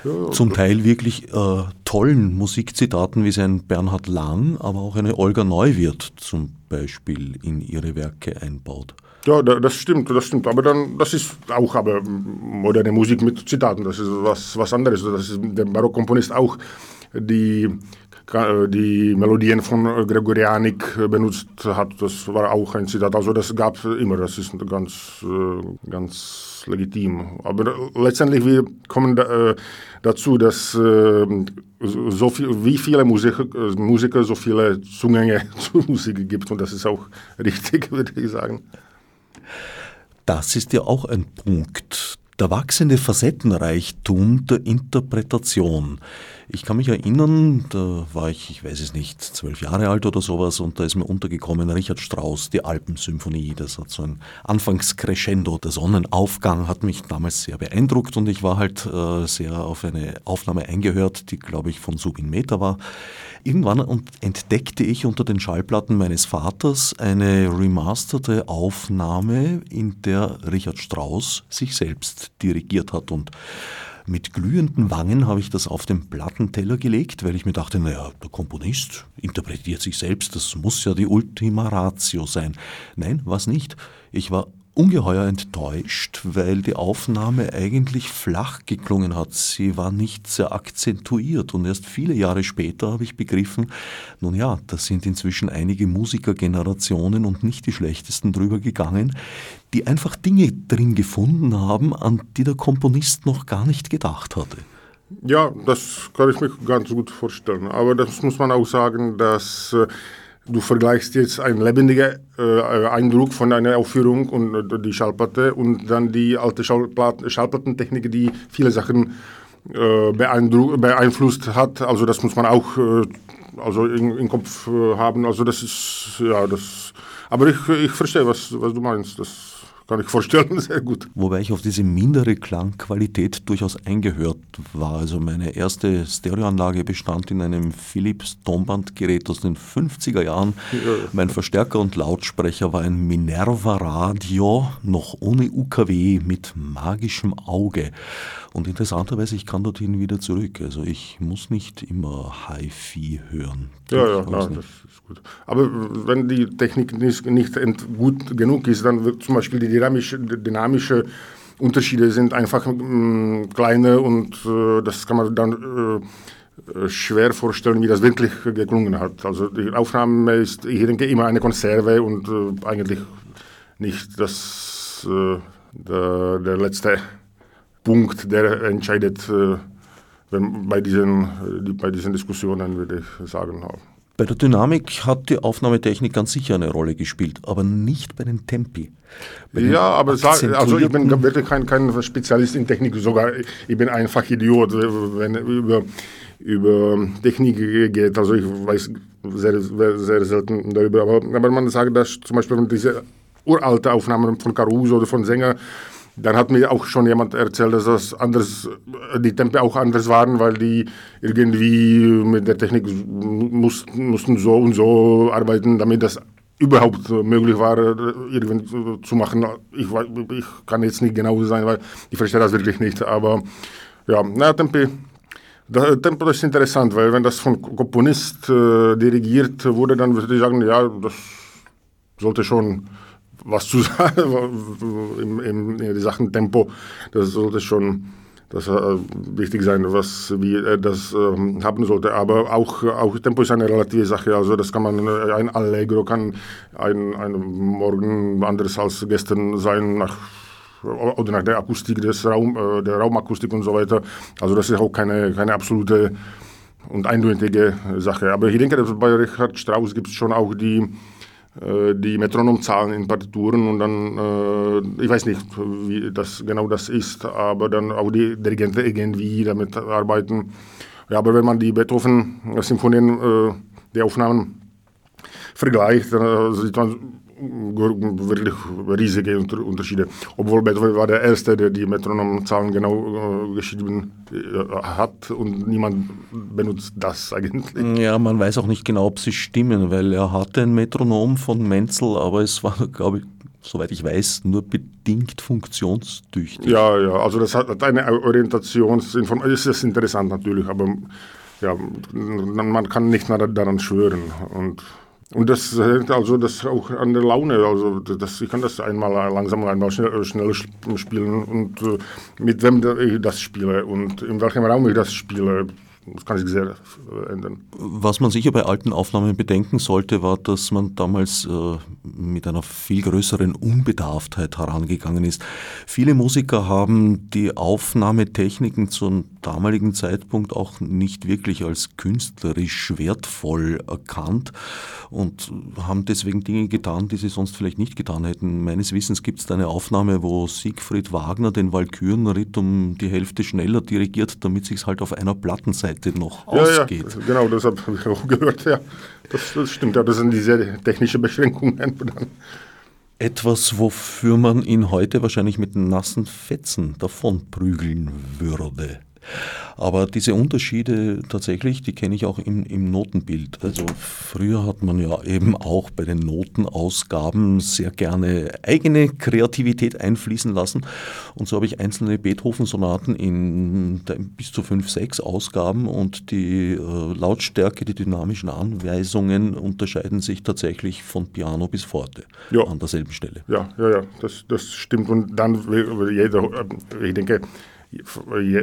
ja, zum Teil wirklich äh, tollen Musikzitaten, wie es ein Bernhard Lang, aber auch eine Olga Neuwirth zum Beispiel in ihre Werke einbaut. Ja, das stimmt, das stimmt. Aber dann, das ist auch aber moderne Musik mit Zitaten. Das ist was, was anderes. Das ist der Barockkomponist auch die, die Melodien von Gregorianik benutzt hat. Das war auch ein Zitat. Also das gab es immer. Das ist ganz, ganz legitim. Aber letztendlich wir kommen da, dazu, dass so viel, wie viele Musiker, Musiker so viele Zugänge zur Musik gibt. Und das ist auch richtig, würde ich sagen. Das ist ja auch ein Punkt. Der wachsende Facettenreichtum der Interpretation. Ich kann mich erinnern, da war ich, ich weiß es nicht, zwölf Jahre alt oder sowas und da ist mir untergekommen Richard Strauss, die Alpensymphonie. Das hat so ein Anfangscrescendo. Der Sonnenaufgang hat mich damals sehr beeindruckt und ich war halt äh, sehr auf eine Aufnahme eingehört, die glaube ich von Subin Meta war. Irgendwann entdeckte ich unter den Schallplatten meines Vaters eine remasterte Aufnahme, in der Richard Strauss sich selbst dirigiert hat und mit glühenden Wangen habe ich das auf den Plattenteller gelegt, weil ich mir dachte, naja, der Komponist interpretiert sich selbst, das muss ja die Ultima Ratio sein. Nein, was nicht. Ich war ungeheuer enttäuscht, weil die Aufnahme eigentlich flach geklungen hat. Sie war nicht sehr akzentuiert und erst viele Jahre später habe ich begriffen, nun ja, da sind inzwischen einige Musikergenerationen und nicht die schlechtesten drüber gegangen, die einfach Dinge drin gefunden haben, an die der Komponist noch gar nicht gedacht hatte. Ja, das kann ich mir ganz gut vorstellen. Aber das muss man auch sagen, dass äh, Du vergleichst jetzt einen lebendigen äh, Eindruck von einer Aufführung und äh, die Schallplatte und dann die alte Schallplatten, Schallplattentechnik, die viele Sachen äh, beeinflusst hat. Also das muss man auch äh, also im Kopf äh, haben. Also das ist ja das. Aber ich, ich verstehe, was, was du meinst. Das kann ich vorstellen, sehr gut. Wobei ich auf diese mindere Klangqualität durchaus eingehört war. Also meine erste Stereoanlage bestand in einem Philips Tonbandgerät aus den 50er Jahren. Ja. Mein Verstärker und Lautsprecher war ein Minerva Radio, noch ohne UKW, mit magischem Auge. Und interessanterweise, ich kann dorthin wieder zurück. Also ich muss nicht immer Hi-Fi hören. Ja, ja, ja das ist gut. Aber wenn die Technik nicht, nicht gut genug ist, dann wird zum Beispiel die dynamische, dynamische Unterschiede sind einfach mh, kleine und äh, das kann man dann äh, schwer vorstellen, wie das wirklich geklungen hat. Also die Aufnahme ist, ich denke, immer eine Konserve und äh, eigentlich nicht das, äh, der, der, letzte Punkt, der entscheidet äh, wenn, bei, diesen, äh, bei diesen Diskussionen, würde ich sagen. Bei der Dynamik hat die Aufnahmetechnik ganz sicher eine Rolle gespielt, aber nicht bei den Tempi. Bei den ja, aber sag, also ich bin wirklich kein, kein Spezialist in Technik, sogar ich bin einfach Idiot, wenn über, über Technik geht. Also ich weiß sehr, sehr, sehr selten darüber, aber, aber man sagt, dass zum Beispiel diese uralte Aufnahmen von Caruso oder von Sänger, dann hat mir auch schon jemand erzählt, dass das anders, die Tempo auch anders waren, weil die irgendwie mit der Technik muss, mussten so und so arbeiten, damit das überhaupt möglich war, irgendwie zu machen. Ich, ich kann jetzt nicht genau sein, weil ich verstehe das wirklich nicht. Aber ja, na, Tempo, das Tempo ist interessant, weil wenn das von Komponist äh, dirigiert wurde, dann würde ich sagen, ja, das sollte schon was zu sagen im, im, in Sachen Tempo. Das sollte schon das, äh, wichtig sein, was wie äh, das äh, haben sollte. Aber auch, auch Tempo ist eine relative Sache. Also das kann man äh, ein Allegro kann ein, ein Morgen anderes als gestern sein nach oder nach der Akustik des Raum, äh, der Raumakustik und so weiter. Also das ist auch keine, keine absolute und eindeutige Sache. Aber ich denke, bei Richard Strauss gibt es schon auch die die Metronomzahlen in Partituren und dann, äh, ich weiß nicht, wie das genau das ist, aber dann auch die Dirigenten irgendwie damit arbeiten. Ja, aber wenn man die Beethoven-Symphonien, äh, die Aufnahmen vergleicht, dann sieht man wirklich riesige Unterschiede. Obwohl Beethoven war der Erste, der die Metronomzahlen genau äh, geschrieben äh, hat und niemand benutzt das eigentlich. Ja, man weiß auch nicht genau, ob sie stimmen, weil er hatte ein Metronom von Menzel, aber es war, glaube ich, soweit ich weiß, nur bedingt funktionstüchtig. Ja, ja, also das hat eine Orientationsinformation, ist das interessant natürlich, aber ja, man kann nicht daran schwören und und das hängt also das auch an der Laune. Also das, ich kann das einmal langsam, einmal schnell, schnell spielen und äh, mit wem ich das spiele und in welchem Raum ich das spiele. Das kann sich sehr ändern. Was man sicher bei alten Aufnahmen bedenken sollte, war, dass man damals äh, mit einer viel größeren Unbedarftheit herangegangen ist. Viele Musiker haben die Aufnahmetechniken zum damaligen Zeitpunkt auch nicht wirklich als künstlerisch wertvoll erkannt und haben deswegen Dinge getan, die sie sonst vielleicht nicht getan hätten. Meines Wissens gibt es eine Aufnahme, wo Siegfried Wagner den Walkürenritt um die Hälfte schneller dirigiert, damit sich halt auf einer Plattenseite Seite noch ja, ausgeht. Ja, genau, das habe ich auch gehört. Ja, das, das stimmt. Ja, das sind diese technischen Beschränkungen. Etwas, wofür man ihn heute wahrscheinlich mit nassen Fetzen davonprügeln würde. Aber diese Unterschiede tatsächlich, die kenne ich auch im, im, Notenbild. Also früher hat man ja eben auch bei den Notenausgaben sehr gerne eigene Kreativität einfließen lassen. Und so habe ich einzelne Beethoven-Sonaten in bis zu fünf, sechs Ausgaben und die äh, Lautstärke, die dynamischen Anweisungen unterscheiden sich tatsächlich von Piano bis Forte ja. an derselben Stelle. Ja, ja, ja, das, das stimmt. Und dann jeder, äh, ich denke,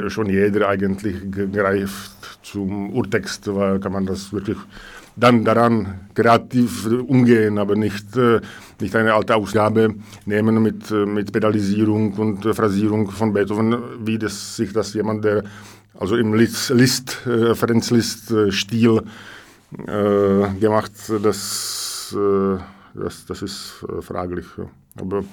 schon jeder eigentlich greift zum Urtext, weil kann man das wirklich dann daran kreativ umgehen, aber nicht, äh, nicht eine alte Ausgabe nehmen mit, äh, mit Pedalisierung und Phrasierung von Beethoven, wie das sich das jemand, der also im List, List äh, Ferenc List Stil äh, gemacht, das, äh, das, das ist fraglich. Aber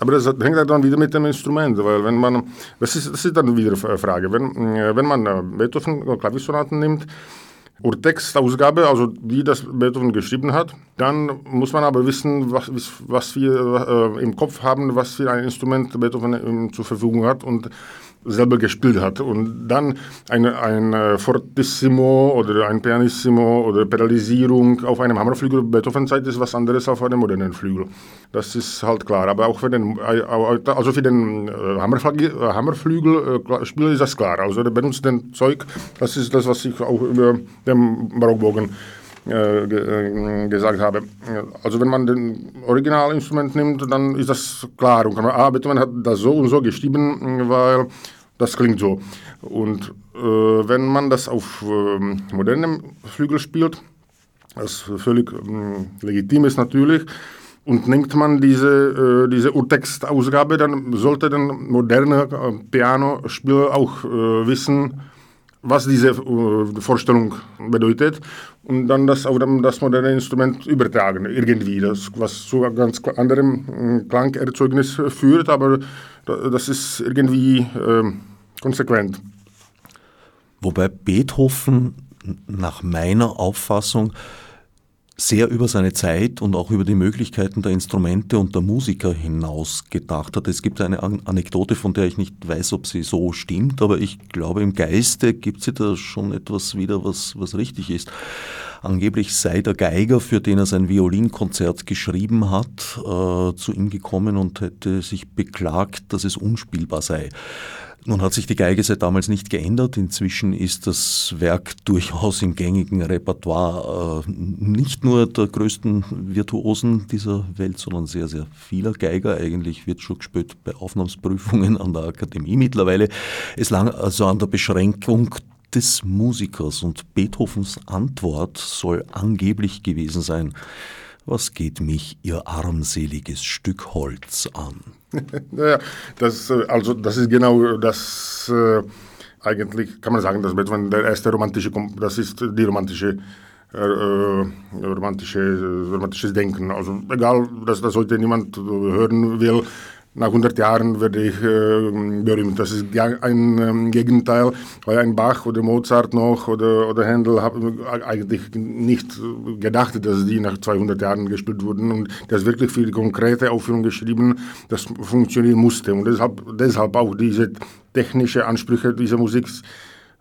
aber das hängt halt dann wieder mit dem Instrument, weil wenn man, das ist, das ist dann wieder eine Frage, wenn, äh, wenn man äh, Beethoven Klaviersonaten nimmt, oder Textausgabe, also wie das Beethoven geschrieben hat, dann muss man aber wissen, was, was wir äh, im Kopf haben, was für ein Instrument Beethoven äh, zur Verfügung hat. Und selber gespielt hat. Und dann ein, ein Fortissimo oder ein Pianissimo oder Pedalisierung auf einem Hammerflügel Beethoven-Zeit ist was anderes als auf einem modernen Flügel. Das ist halt klar. Aber auch für den, also für den Hammerflügelspieler ist das klar. Also der benutzt den Zeug, das ist das, was ich auch über den Barockbogen äh, äh, gesagt habe. Also wenn man den Originalinstrument nimmt, dann ist das klar. Und man, ah, Beethoven hat das so und so geschrieben, weil das klingt so. Und äh, wenn man das auf äh, modernem Flügel spielt, was völlig äh, legitim ist natürlich, und nimmt man diese, äh, diese Urtextausgabe, dann sollte der moderne Pianospieler auch wissen, was diese äh, Vorstellung bedeutet und dann das auf das moderne Instrument übertragen, irgendwie, das, was zu einem ganz anderem äh, Klangerzeugnis führt, aber das ist irgendwie äh, konsequent. Wobei Beethoven nach meiner Auffassung sehr über seine Zeit und auch über die Möglichkeiten der Instrumente und der Musiker hinaus gedacht hat. Es gibt eine Anekdote, von der ich nicht weiß, ob sie so stimmt, aber ich glaube, im Geiste gibt sie da schon etwas wieder, was, was richtig ist. Angeblich sei der Geiger, für den er sein Violinkonzert geschrieben hat, äh, zu ihm gekommen und hätte sich beklagt, dass es unspielbar sei. Nun hat sich die Geige seit damals nicht geändert. Inzwischen ist das Werk durchaus im gängigen Repertoire äh, nicht nur der größten Virtuosen dieser Welt, sondern sehr, sehr vieler Geiger. Eigentlich wird schon gespielt bei Aufnahmsprüfungen an der Akademie mittlerweile. Es lag also an der Beschränkung des Musikers und Beethovens Antwort soll angeblich gewesen sein. Was geht mich Ihr armseliges Stück Holz an? naja, das, äh, also das ist genau das, äh, eigentlich kann man sagen, dass Beethoven der erste romantische, das ist die romantische äh, äh romantische, romantisches Denken. Also egal, dass das heute niemand hören will, nach 100 Jahren werde ich äh, berühmt. Das ist ein ähm, Gegenteil, weil ein Bach oder Mozart noch oder, oder Händel haben eigentlich nicht gedacht, dass die nach 200 Jahren gespielt wurden und das wirklich für die konkrete Aufführung geschrieben, das funktionieren musste. Und deshalb, deshalb auch diese technische Ansprüche dieser Musik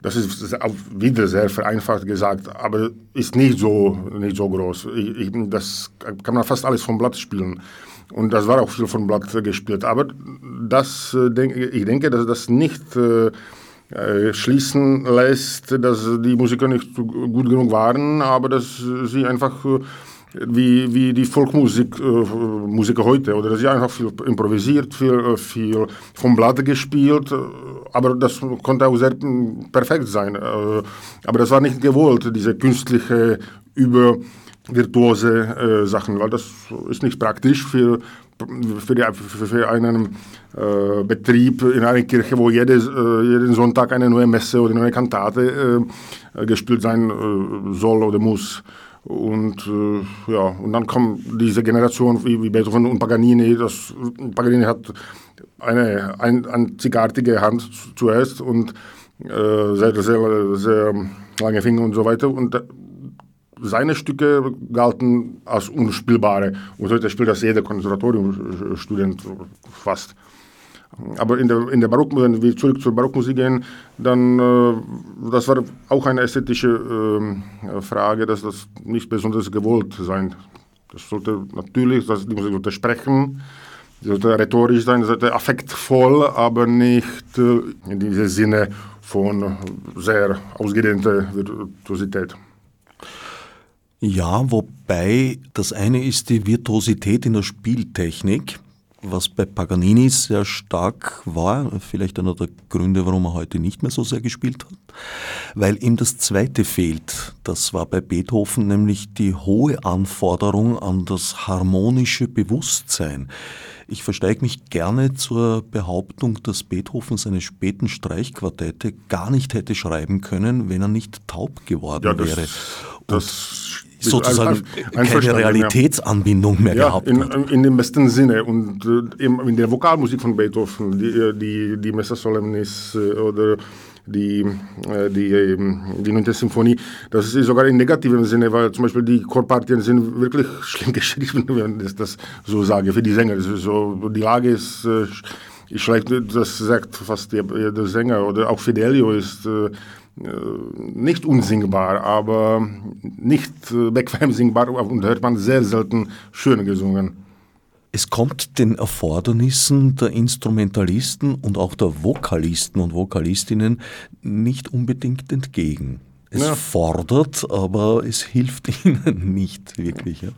das ist wieder sehr vereinfacht gesagt, aber ist nicht so, nicht so groß. Ich, ich, das kann man fast alles vom Blatt spielen. Und das war auch viel von Blatt gespielt. Aber das, äh, ich denke, dass das nicht äh, äh, schließen lässt, dass die Musiker nicht gut genug waren, aber dass sie einfach wie, wie die Folkmusik Musiker heute oder sie einfach viel improvisiert, viel, viel vom Blatt gespielt, aber das konnte auch sehr perfekt sein. Aber das war nicht gewollt, diese künstliche über virtuose äh, Sachen, weil das ist nicht praktisch für, für, die, für, einen äh, Betrieb in einer Kirche, wo jedes, äh, jeden Sonntag eine neue Messe oder eine neue Kantate äh, gespielt sein äh, soll oder muss. Und äh, ja, und dann kommt diese Generation wie, wie Beethoven und Paganini. Das, Paganini hat eine ein, einzigartige Hand zuerst und sehr, sehr, sehr lange Finger und so weiter. Und seine Stücke galten als unspielbare. Und heute spielt das jeder Konservatoriumstudent fast. Aber in der, in der Barock, wenn wir zurück zur Barockmusik gehen, dann, äh, das war auch eine ästhetische äh, Frage, dass das nicht besonders gewollt sein. Das sollte natürlich, das, die Musik sollte sprechen, sollte rhetorisch sein, sollte affektvoll, aber nicht äh, in diesem Sinne von sehr ausgedehnter Virtuosität. Ja, wobei das eine ist die Virtuosität in der Spieltechnik, was bei Paganini sehr stark war, vielleicht einer der Gründe, warum er heute nicht mehr so sehr gespielt hat, weil ihm das zweite fehlt. Das war bei Beethoven nämlich die hohe Anforderung an das harmonische Bewusstsein. Ich versteige mich gerne zur Behauptung, dass Beethoven seine späten Streichquartette gar nicht hätte schreiben können, wenn er nicht taub geworden ja, das, wäre. das sozusagen keine Realitätsanbindung mehr ja, gehabt in, hat. In dem besten Sinne. Und äh, in der Vokalmusik von Beethoven, die, äh, die, die Messa Solemnis äh, oder die, die, ähm, die 9. Symphonie, das ist sogar in negativem Sinne, weil zum Beispiel die Chorpartien sind wirklich schlimm geschrieben, wenn ich das so sage, für die Sänger. So, die Lage ist ich vielleicht, das sagt fast der, der Sänger oder auch Fidelio ist nicht unsingbar, aber nicht äh, bequem singbar und hört man sehr selten schön gesungen. Es kommt den Erfordernissen der Instrumentalisten und auch der Vokalisten und Vokalistinnen nicht unbedingt entgegen. Es ja. fordert, aber es hilft ihnen nicht wirklich. Ja,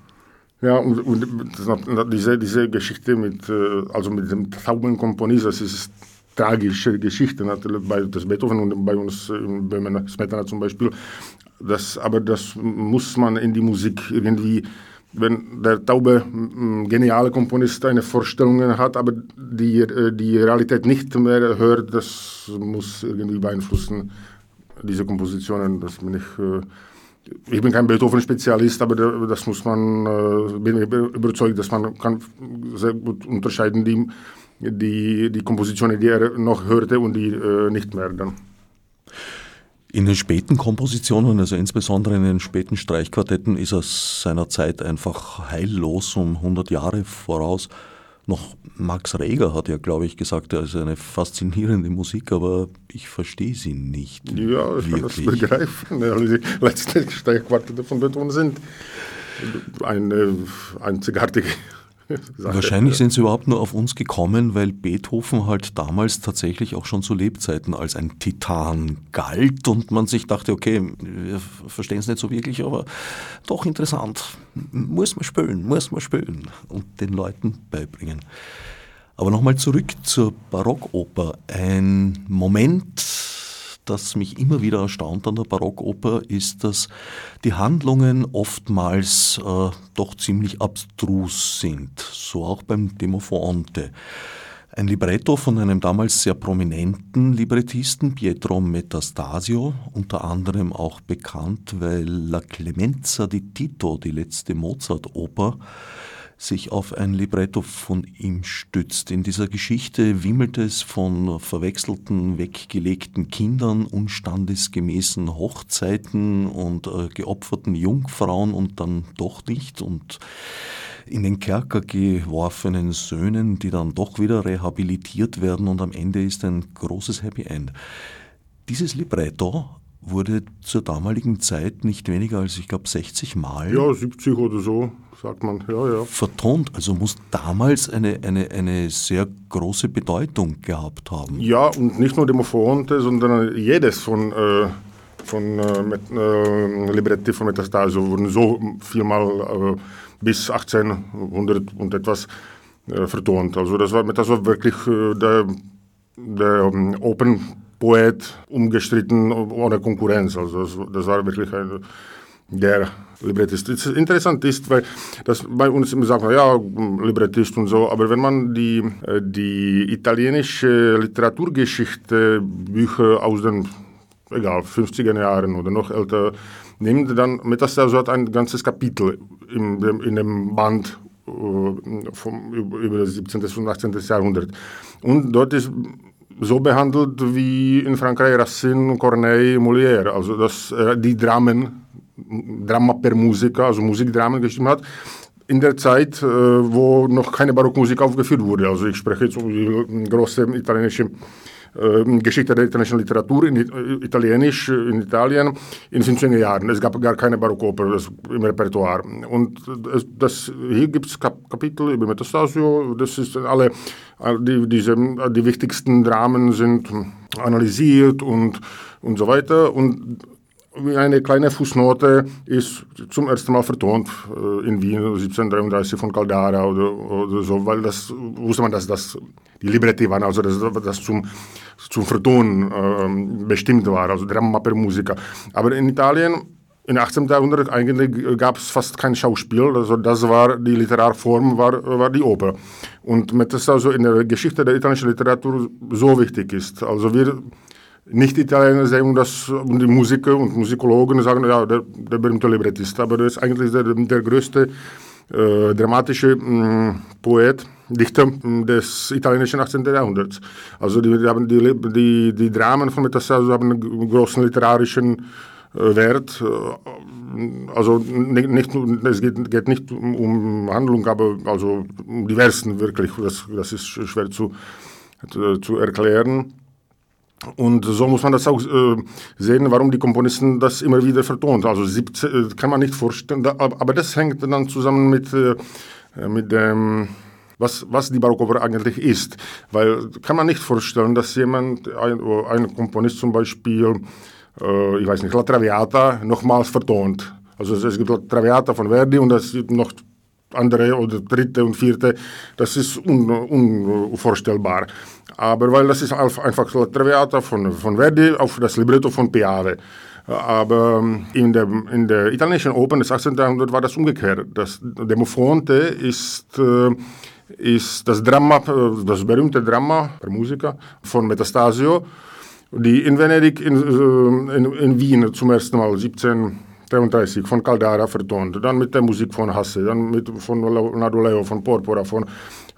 ja und, und diese, diese Geschichte mit, äh, also mit dem Taubenkomponist, das ist tragische Geschichte, natürlich bei das Beethoven und bei uns, bei meiner Smetana zum Beispiel. Das, aber das muss man in die Musik irgendwie wenn der taube, geniale Komponist eine Vorstellung hat, aber die, äh, die Realität nicht mehr hört, das muss irgendwie beeinflussen, diese Kompositionen. Das bin ich, äh, ich bin kein Beethoven-Spezialist, aber das muss man, äh, bin ich überzeugt, dass man kann sehr gut unterscheiden die, die, die Kompositionen, die er noch hörte und die nicht mehr dann. In den späten Kompositionen, also insbesondere in den späten Streichquartetten, ist er seiner Zeit einfach heillos um 100 Jahre voraus. Noch Max Reger hat ja, glaube ich, gesagt, er ist eine faszinierende Musik, aber ich verstehe sie nicht. Ja, ich wirklich. kann das begreifen. Also die letzten Streichquartette von Beethoven sind eine einzigartige Wahrscheinlich sind sie überhaupt nur auf uns gekommen, weil Beethoven halt damals tatsächlich auch schon zu Lebzeiten als ein Titan galt und man sich dachte, okay, wir verstehen es nicht so wirklich, aber doch interessant. Muss man spielen, muss man spielen und den Leuten beibringen. Aber nochmal zurück zur Barockoper. Ein Moment, das mich immer wieder erstaunt an der Barockoper, ist, dass die Handlungen oftmals äh, doch ziemlich abstrus sind. So auch beim Demofonte. Ein Libretto von einem damals sehr prominenten Librettisten, Pietro Metastasio, unter anderem auch bekannt, weil La Clemenza di Tito, die letzte Mozart-Oper, sich auf ein Libretto von ihm stützt. In dieser Geschichte wimmelt es von verwechselten, weggelegten Kindern, unstandesgemäßen Hochzeiten und äh, geopferten Jungfrauen und dann doch nicht und in den Kerker geworfenen Söhnen, die dann doch wieder rehabilitiert werden und am Ende ist ein großes Happy End. Dieses Libretto wurde zur damaligen Zeit nicht weniger als, ich glaube, 60 Mal. Ja, 70 oder so, sagt man. Ja, ja. Vertont. Also muss damals eine, eine, eine sehr große Bedeutung gehabt haben. Ja, und nicht nur Demofonte, sondern jedes von, äh, von äh, mit, äh, Libretti von Metastasio wurden so vielmal äh, bis 1800 und etwas äh, vertont. Also das war, das war wirklich äh, der, der um, ähm, Open Poet umgestritten ohne Konkurrenz. Also das, war wirklich ein, der Librettist. Das interessant ist, weil das bei uns immer sagt, ja, Librettist und so, aber wenn man die, äh, die italienische Literaturgeschichte, Bücher aus den egal, 50er Jahren oder noch älter nimmt, dann Metastasio hat ein ganzes Kapitel in dem, in dem Band äh, vom, über das 17. und 18. Jahrhundert. Und dort ist so behandelt wie in Frankreich Racine, Corneille, Molière. Also dass äh, die Dramen, Drama per Musica, also Musikdramen geschrieben hat, in der Zeit, äh, wo noch keine Barockmusik aufgeführt wurde. Also ich spreche jetzt über die große italienische Geschichte der italienischen Literatur, in äh, Italienisch in Italien in den 50er Jahren. Es gab gar keine Barockoper im Repertoire. Und das, das hier gibt es Kap Kapitel über Metastasio, das ist alle, die, diese, die wichtigsten Dramen sind analysiert und, und so weiter. Und eine kleine Fußnote ist zum ersten Mal vertont äh, in Wien 1733 von Caldara oder, oder so, weil das wusste man, dass das Libretti waren, also dass das zum, zum Vertonen äh, bestimmt war, also Drama per Musica. Aber in Italien im 18. Jahrhundert eigentlich gab es fast kein Schauspiel, also das war die Literarform, war, war die Oper. Und das also in der Geschichte der italienischen Literatur so wichtig ist. Also wir nicht-Italiener sagen das, die Musiker und Musikologen sagen, ja, der, der berühmte Librettist, aber das ist eigentlich der, der größte äh, dramatische mh, mm, Poet, Dichter des italienischen 18. Jahrhunderts. Also die, haben die, die, die Dramen von Metastasio haben einen großen literarischen Wert. Also nicht, nicht, es geht, geht nicht um, Handlung, aber also um die Versen wirklich. Das, das ist schwer zu zu erklären. Und so muss man das auch äh, sehen, warum die Komponisten das immer wieder vertont. Also 17, äh, kann man nicht vorstellen, aber das hängt dann zusammen mit, äh, mit dem, was, was die Barockoper eigentlich ist. Weil kann man nicht vorstellen, dass jemand, ein, ein Komponist zum Beispiel, äh, ich weiß nicht, La Traviata nochmals vertont. Also es gibt La Traviata von Verdi und es gibt noch andere oder dritte und vierte, das ist un, unvorstellbar. Aber weil das ist einfach La Traviata von, von Verdi auf das Libretto von Piave. Aber in der, in der italienischen Oper des 18. Jahrhunderts war das umgekehrt. Das Demofonte ist, äh, ist das Drama, äh, das berühmte Drama der Musiker von Metastasio, die in Venedig, in, äh, in, in Wien zum ersten Mal 17 33 von Caldara vertont, dann mit der Musik von Hasse, dann mit von Leonardo Leo, von Porpora, von,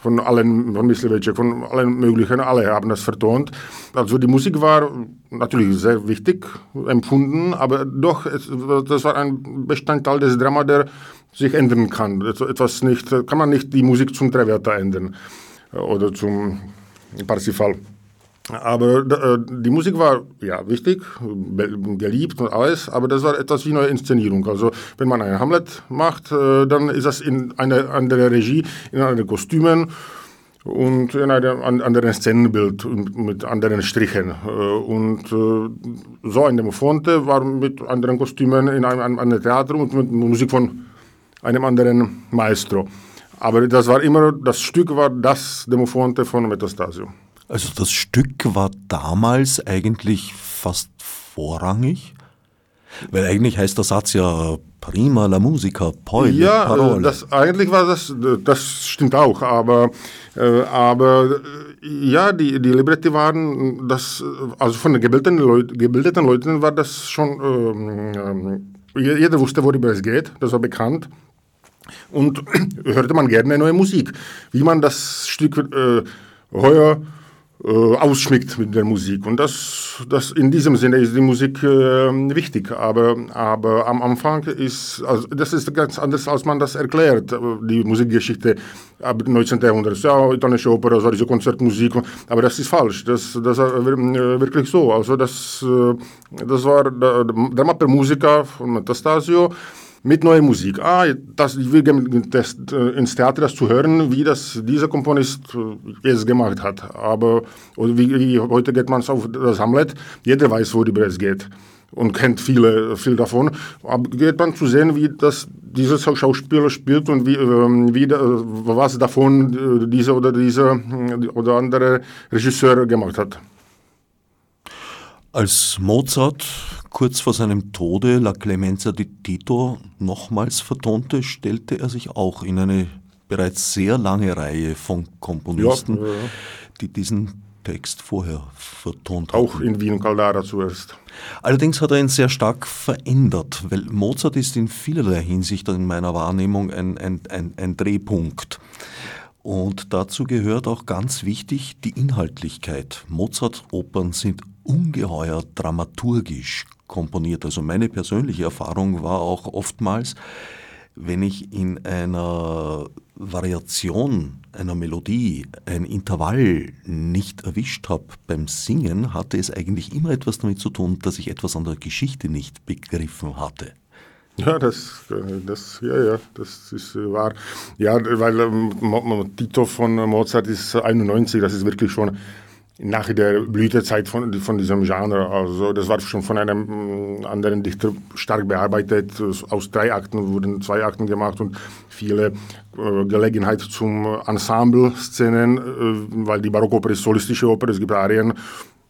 von allen, von Mysliveček, von allen möglichen, alle haben das vertont. Also die Musik war natürlich sehr wichtig empfunden, aber doch, das war ein Bestandteil des Drama, der sich ändern kann. Etwas nicht, kann man nicht die Musik zum Traverta ändern oder zum Parsifal. Aber äh, die Musik war ja wichtig, geliebt und alles, aber das war etwas wie eine Inszenierung. Also wenn man einen Hamlet macht, äh, dann ist das in einer anderen Regie, in anderen Kostümen und in einem anderen Szenenbild mit anderen Strichen. Äh, und so ein Demofonte war mit anderen Kostümen in einem, einem Theater und mit Musik von einem anderen Maestro. Aber das war immer, das Stück war das Demofonte von Metastasio. Also das Stück war damals eigentlich fast vorrangig? Weil eigentlich heißt der Satz ja prima la musica, poi ja, äh, parole. Das, eigentlich war das, das stimmt auch, aber, äh, aber äh, ja, die, die Libretti waren, das, also von den gebildeten, Leut, gebildeten Leuten war das schon, ähm, äh, jeder wusste, worüber es geht, das war bekannt. Und hörte man gerne neue Musik. Wie man das Stück äh, heuer ausschmückt mit der Musik. Und das, das in diesem Sinne ist die Musik äh, wichtig. Aber, aber am Anfang ist, also das ist ganz anders, als man das erklärt, die Musikgeschichte ab 19. Jahrhundert. Ja, italienische Oper, also diese Konzertmusik. Aber das ist falsch. Das, das war äh, wirklich so. Also das, äh, das war der, der Mapper-Musiker von Metastasio mit neuer Musik. Ah, das, ich will das, äh, ins Theater das zu hören, wie das dieser Komponist äh, es gemacht hat. Aber wie, wie heute geht man auf das Hamlet, jeder weiß, worüber es geht und kennt viele, viel davon. Aber geht man zu sehen, wie das dieser Schauspieler spielt und wie, ähm, wie was davon äh, dieser oder dieser oder andere Regisseur gemacht hat. Als Mozart kurz vor seinem Tode La Clemenza di Tito nochmals vertonte, stellte er sich auch in eine bereits sehr lange Reihe von Komponisten, ja, ja, ja. die diesen Text vorher vertont haben. Auch in Wien Caldara zuerst. Allerdings hat er ihn sehr stark verändert, weil Mozart ist in vielerlei Hinsicht in meiner Wahrnehmung ein, ein, ein, ein Drehpunkt. Und dazu gehört auch ganz wichtig die Inhaltlichkeit. Mozart-Opern sind ungeheuer dramaturgisch komponiert. Also meine persönliche Erfahrung war auch oftmals, wenn ich in einer Variation einer Melodie ein Intervall nicht erwischt habe beim Singen, hatte es eigentlich immer etwas damit zu tun, dass ich etwas an der Geschichte nicht begriffen hatte. Ja, das, das, ja, ja, das ist wahr. Ja, weil ähm, Tito von Mozart ist 91, das ist wirklich schon nach der Blütezeit von, von diesem Genre. Also das war schon von einem mm, anderen Dichter stark bearbeitet. Aus drei Akten wurden zwei Akten gemacht und viele äh, Gelegenheit zum Ensemble-Szenen, äh, weil die Barockoper ist solistische Oper, es gibt Arien,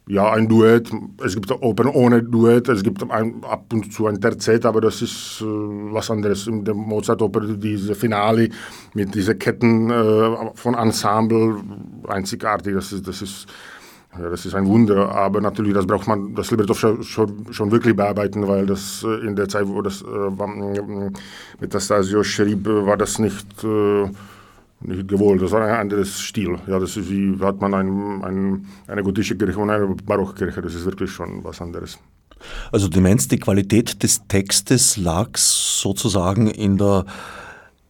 ja, ein Duett, es gibt Opern ohne Duett, es gibt ein, ab und zu ein Terzett, aber das ist äh, was anderes. In der Mozart-Oper, diese Finale mit diesen Ketten äh, von Ensemble, einzigartig, das ist, das ist ja, das ist ein Wunder, aber natürlich, das braucht man, das Libretto schon, schon, schon wirklich bearbeiten, weil das äh, in der Zeit, wo das äh, Metastasio schrieb, äh, war das nicht, äh, nicht gewollt. Das war ein anderes Stil. Ja, das ist wie hat man ein, ein, eine gotische Kirche und eine Barockkirche. Das ist wirklich schon was anderes. Also du meinst, die Qualität des Textes lag sozusagen in der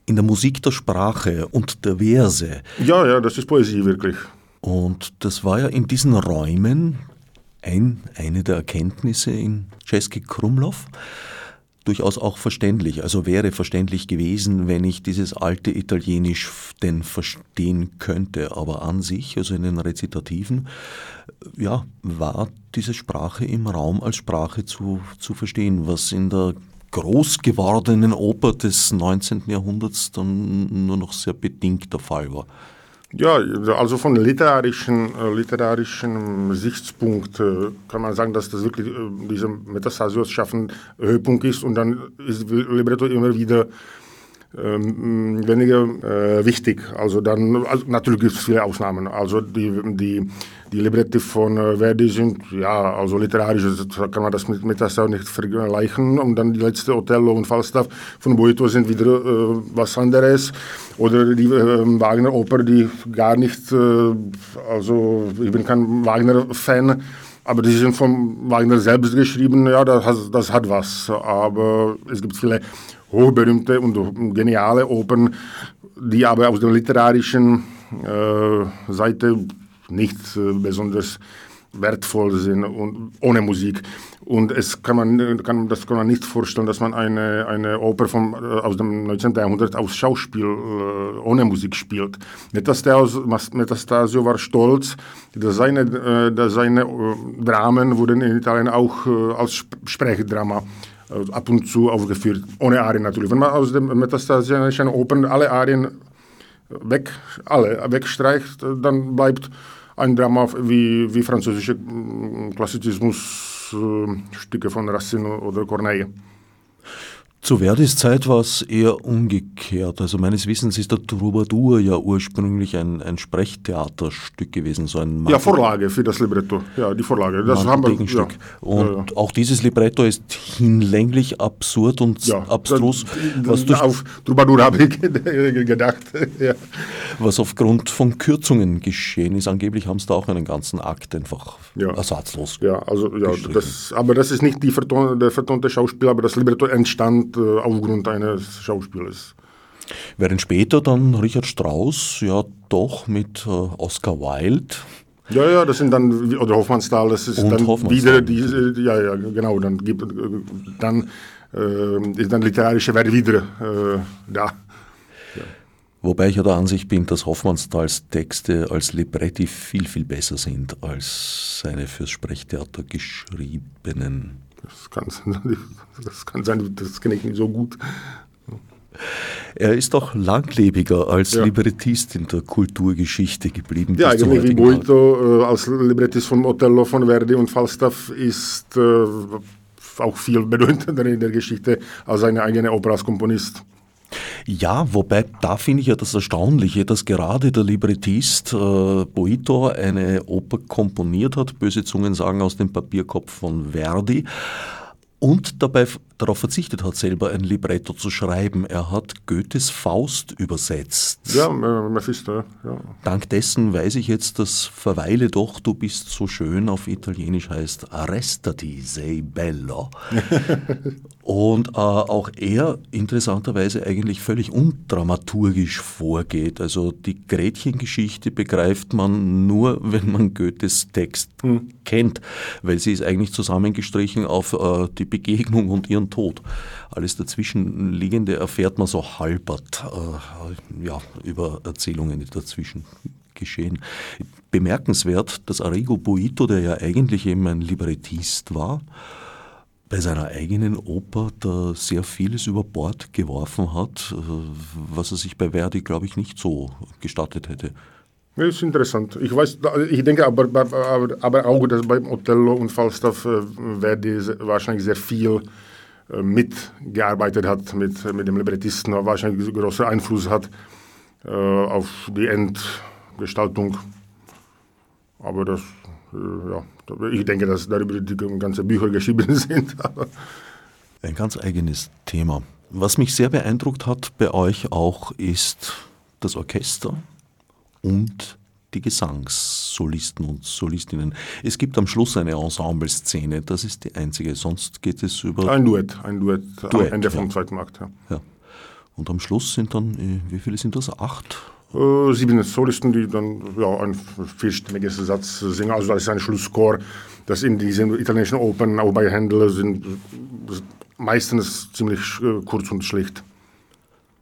in der Musik der Sprache und der Verse. Ja, ja, das ist Poesie wirklich. Und das war ja in diesen Räumen ein, eine der Erkenntnisse in Czeski Krumlov durchaus auch verständlich. Also wäre verständlich gewesen, wenn ich dieses alte Italienisch denn verstehen könnte. Aber an sich, also in den Rezitativen, ja, war diese Sprache im Raum als Sprache zu, zu verstehen, was in der groß gewordenen Oper des 19. Jahrhunderts dann nur noch sehr bedingt der Fall war. Ja, also von literarischen, äh, literarischen Sichtspunkt äh, kann man sagen, dass das wirklich äh, diese Metastasios schaffen Höhepunkt ist und dann ist Libretto immer wieder ähm, weniger äh, wichtig. Also dann, also natürlich gibt es viele Ausnahmen. Also die, die, die Libretti von äh, Verdi sind, ja, also literarisch kann man das mit Metasau nicht vergleichen. Und dann die letzte Othello und Falstaff von Boito sind wieder äh, was anderes. Oder die äh, Wagner-Oper, die gar nicht, äh, also ich bin kein Wagner-Fan, aber die sind von Wagner selbst geschrieben, ja, das, das hat was. Aber es gibt viele hochberühmte und geniale Opern, die aber aus der literarischen äh, Seite nicht äh, besonders wertvoll sind und ohne Musik. Und es kann man, kann, das kann man nicht vorstellen, dass man eine, eine Oper vom, äh, aus dem 19. Jahrhundert aus Schauspiel äh, ohne Musik spielt. Metastasio, war stolz, dass seine, äh, dass seine Dramen wurden in Italien auch als Sprechdrama äh, ab und zu aufgeführt, ohne Arien natürlich. Wenn man aus dem metastasianischen Opern alle Arien weg, alle wegstreicht, dann bleibt ein Drama wie, wie französische mm, Klassizismusstücke von Racine oder Corneille. Zu Verdis Zeit war es eher umgekehrt. Also meines Wissens ist der Troubadour ja ursprünglich ein, ein Sprechtheaterstück gewesen, so ein Ja, Vorlage für das Libretto. Ja, die Vorlage. Das haben wir, ja. Und ja, ja. auch dieses Libretto ist hinlänglich absurd und ja, abstrus. Dann, was durch, auf Troubadour habe ich gedacht. Was aufgrund von Kürzungen geschehen ist. Angeblich haben sie da auch einen ganzen Akt einfach ersatzlos. Ja, also ja, das, aber das ist nicht die verton, der vertonte Schauspieler, aber das Libretto entstand und äh, aufgrund eines Schauspielers. Während später dann Richard Strauss ja doch mit äh, Oscar Wilde ja, ja, das sind dann, oder Hoffmannsthal, das ist dann wieder diese, ja, ja, genau, dann gibt, dann äh, ist dann literarische Werte wieder äh, da. Ja. Wobei ich ja der Ansicht bin, dass Hoffmannsthals Texte als Libretti viel, viel besser sind als seine fürs Sprechtheater geschriebenen. Das kann, das kann sein, das kenne ich nicht so gut. Er ist auch langlebiger als ja. Librettist in der Kulturgeschichte geblieben. Ja, eigentlich wie Boito äh, als Librettist von Othello, von Verdi und Falstaff ist äh, auch viel bedeutender in der Geschichte als seine eigene Oper als Komponist. Ja, wobei da finde ich ja das Erstaunliche, dass gerade der Librettist äh, Boito eine Oper komponiert hat, böse Zungen sagen aus dem Papierkopf von Verdi, und dabei darauf verzichtet hat, selber ein Libretto zu schreiben. Er hat Goethes Faust übersetzt. Ja, Mephisto, ja. Dank dessen weiß ich jetzt, dass Verweile doch, du bist so schön auf Italienisch heißt Arrestati sei bello. Und äh, auch er interessanterweise eigentlich völlig undramaturgisch vorgeht. Also die Gretchengeschichte begreift man nur, wenn man Goethes Text hm. kennt, weil sie ist eigentlich zusammengestrichen auf äh, die Begegnung und ihren Tod. Alles dazwischenliegende erfährt man so halbert äh, ja, über Erzählungen, die dazwischen geschehen. Bemerkenswert, dass Arrigo Boito, der ja eigentlich eben ein Librettist war, bei seiner eigenen Oper da sehr vieles über Bord geworfen hat, äh, was er sich bei Verdi, glaube ich, nicht so gestattet hätte. Das ist interessant. Ich weiß, ich denke aber, aber, aber auch, dass beim Othello und Falstaff äh, Verdi wahrscheinlich sehr viel mitgearbeitet hat mit, mit dem Librettisten, wahrscheinlich großen Einfluss hat äh, auf die Endgestaltung. Aber das, äh, ja, ich denke, dass darüber die ganzen Bücher geschrieben sind. Ein ganz eigenes Thema. Was mich sehr beeindruckt hat bei euch auch ist das Orchester und die Gesangssolisten und Solistinnen. Es gibt am Schluss eine Ensemble-Szene, das ist die einzige, sonst geht es über... Ein Duett, ein Duett, Duett am Ende vom ja. zweiten Akt. Ja. ja. Und am Schluss sind dann, äh, wie viele sind das? Acht? äh, sieben Solisten, die dann ja, ein vierstimmiges Satz singen. Also das ist ein Schlusschor, das in diesen italienischen Opern, auch bei Händel, sind meistens ziemlich äh, kurz und schlicht.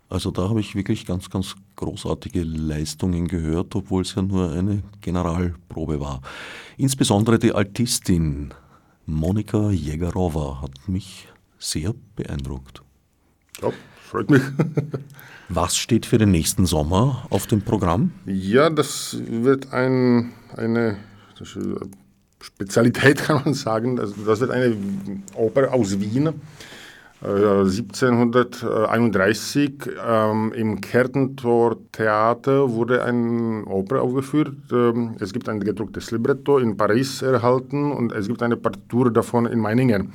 Also da habe ich wirklich ganz, ganz großartige Leistungen gehört, obwohl es ja nur eine Generalprobe war. Insbesondere die Altistin Monika Jägerova hat mich sehr beeindruckt. Ja, freut mich. Was steht für den nächsten Sommer auf dem Programm? Ja, das wird ein, eine Spezialität, kann man sagen. Das, das wird eine Oper aus Wien. 1731 äh, ähm, im Kärntentor Theater wurde eine Oper aufgeführt. Ähm, es gibt ein gedrucktes Libretto in Paris erhalten und es gibt eine Partitur davon in Meiningen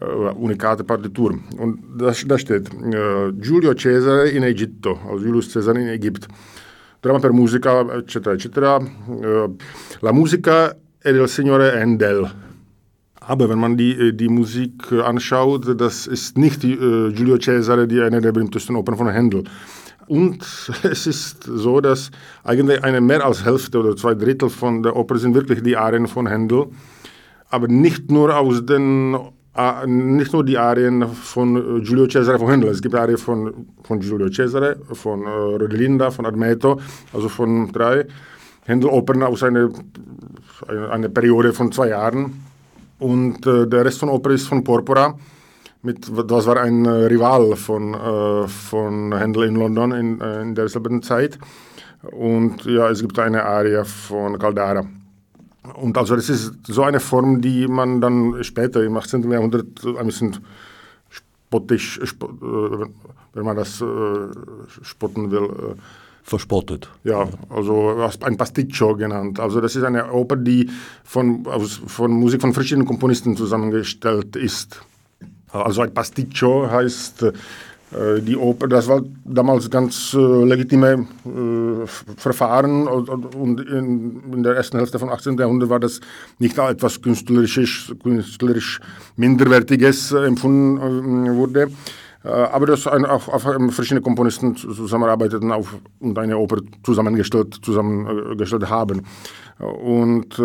äh, unikate Partitur. Und da, da steht äh, Giulio Cesare in Egitto, also Julius Caesar in Ägypten. Drama per musica, eccetera, eccetera. Äh, la musica è del signore Handel. Aber wenn man die, äh, die Musik äh, anschaut, das ist nicht die, äh, Giulio Cesare, die eine der berühmtesten Opern von Handel. Und es ist so, dass eigentlich eine mehr als Hälfte oder zwei Drittel von der Oper sind wirklich die Arien von Handel. Aber nicht nur aus den Ah, nicht nur die Arien von äh, Giulio Cesare von Händel, es gibt Arien von, von Giulio Cesare, von äh, Rodelinda, von Admeto, also von drei Händel-Opern aus einer eine, eine Periode von zwei Jahren. Und äh, der Rest von Oper ist von Porpora. Mit, das war ein äh, Rival von, äh, von Händel in London in, äh, in derselben Zeit. Und ja, es gibt eine Arie von Caldara. Und also das ist so eine Form, die man dann später im 18. Jahrhundert ein bisschen spottisch, äh, wenn man das äh, spotten will, verspottet. Ja, also ein Pasticcio genannt. Also das ist eine Oper, die von, aus, von Musik von verschiedenen Komponisten zusammengestellt ist. Also ein Pasticcio heißt äh, die Oper, das war damals ganz äh, legitime äh, Verfahren und, in, in, der ersten Hälfte vom 18. Jahrhundert war das nicht etwas künstlerisch, künstlerisch Minderwertiges äh, empfunden äh, wurde. Äh, aber dass ein, auch, auch, verschiedene Komponisten zusammenarbeiteten auf, und eine Oper zusammengestellt, zusammengestellt haben. Und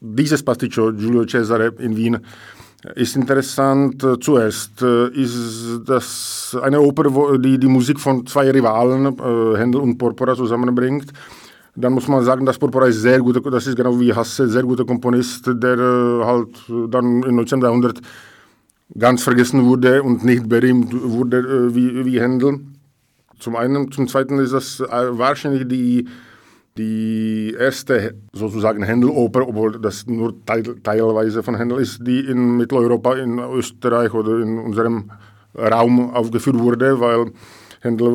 dieses Pasticcio Giulio Cesare in Wien ist interessant. Äh, zuerst äh, ist das eine Oper, wo die die Musik von zwei Rivalen, äh, Händel und Porpora, zusammenbringt. Dann muss man sagen, dass Porpora ist sehr guter, das ist genau wie Hasse, sehr guter Komponist, der halt dann im 19. Jahrhundert ganz vergessen wurde und nicht berühmt wurde wie, wie Händel. Zum einen, zum zweiten ist das wahrscheinlich die die erste sozusagen Händeloper, obwohl das nur teil, teilweise von Händel ist, die in Mitteleuropa, in Österreich oder in unserem Raum aufgeführt wurde, weil Händel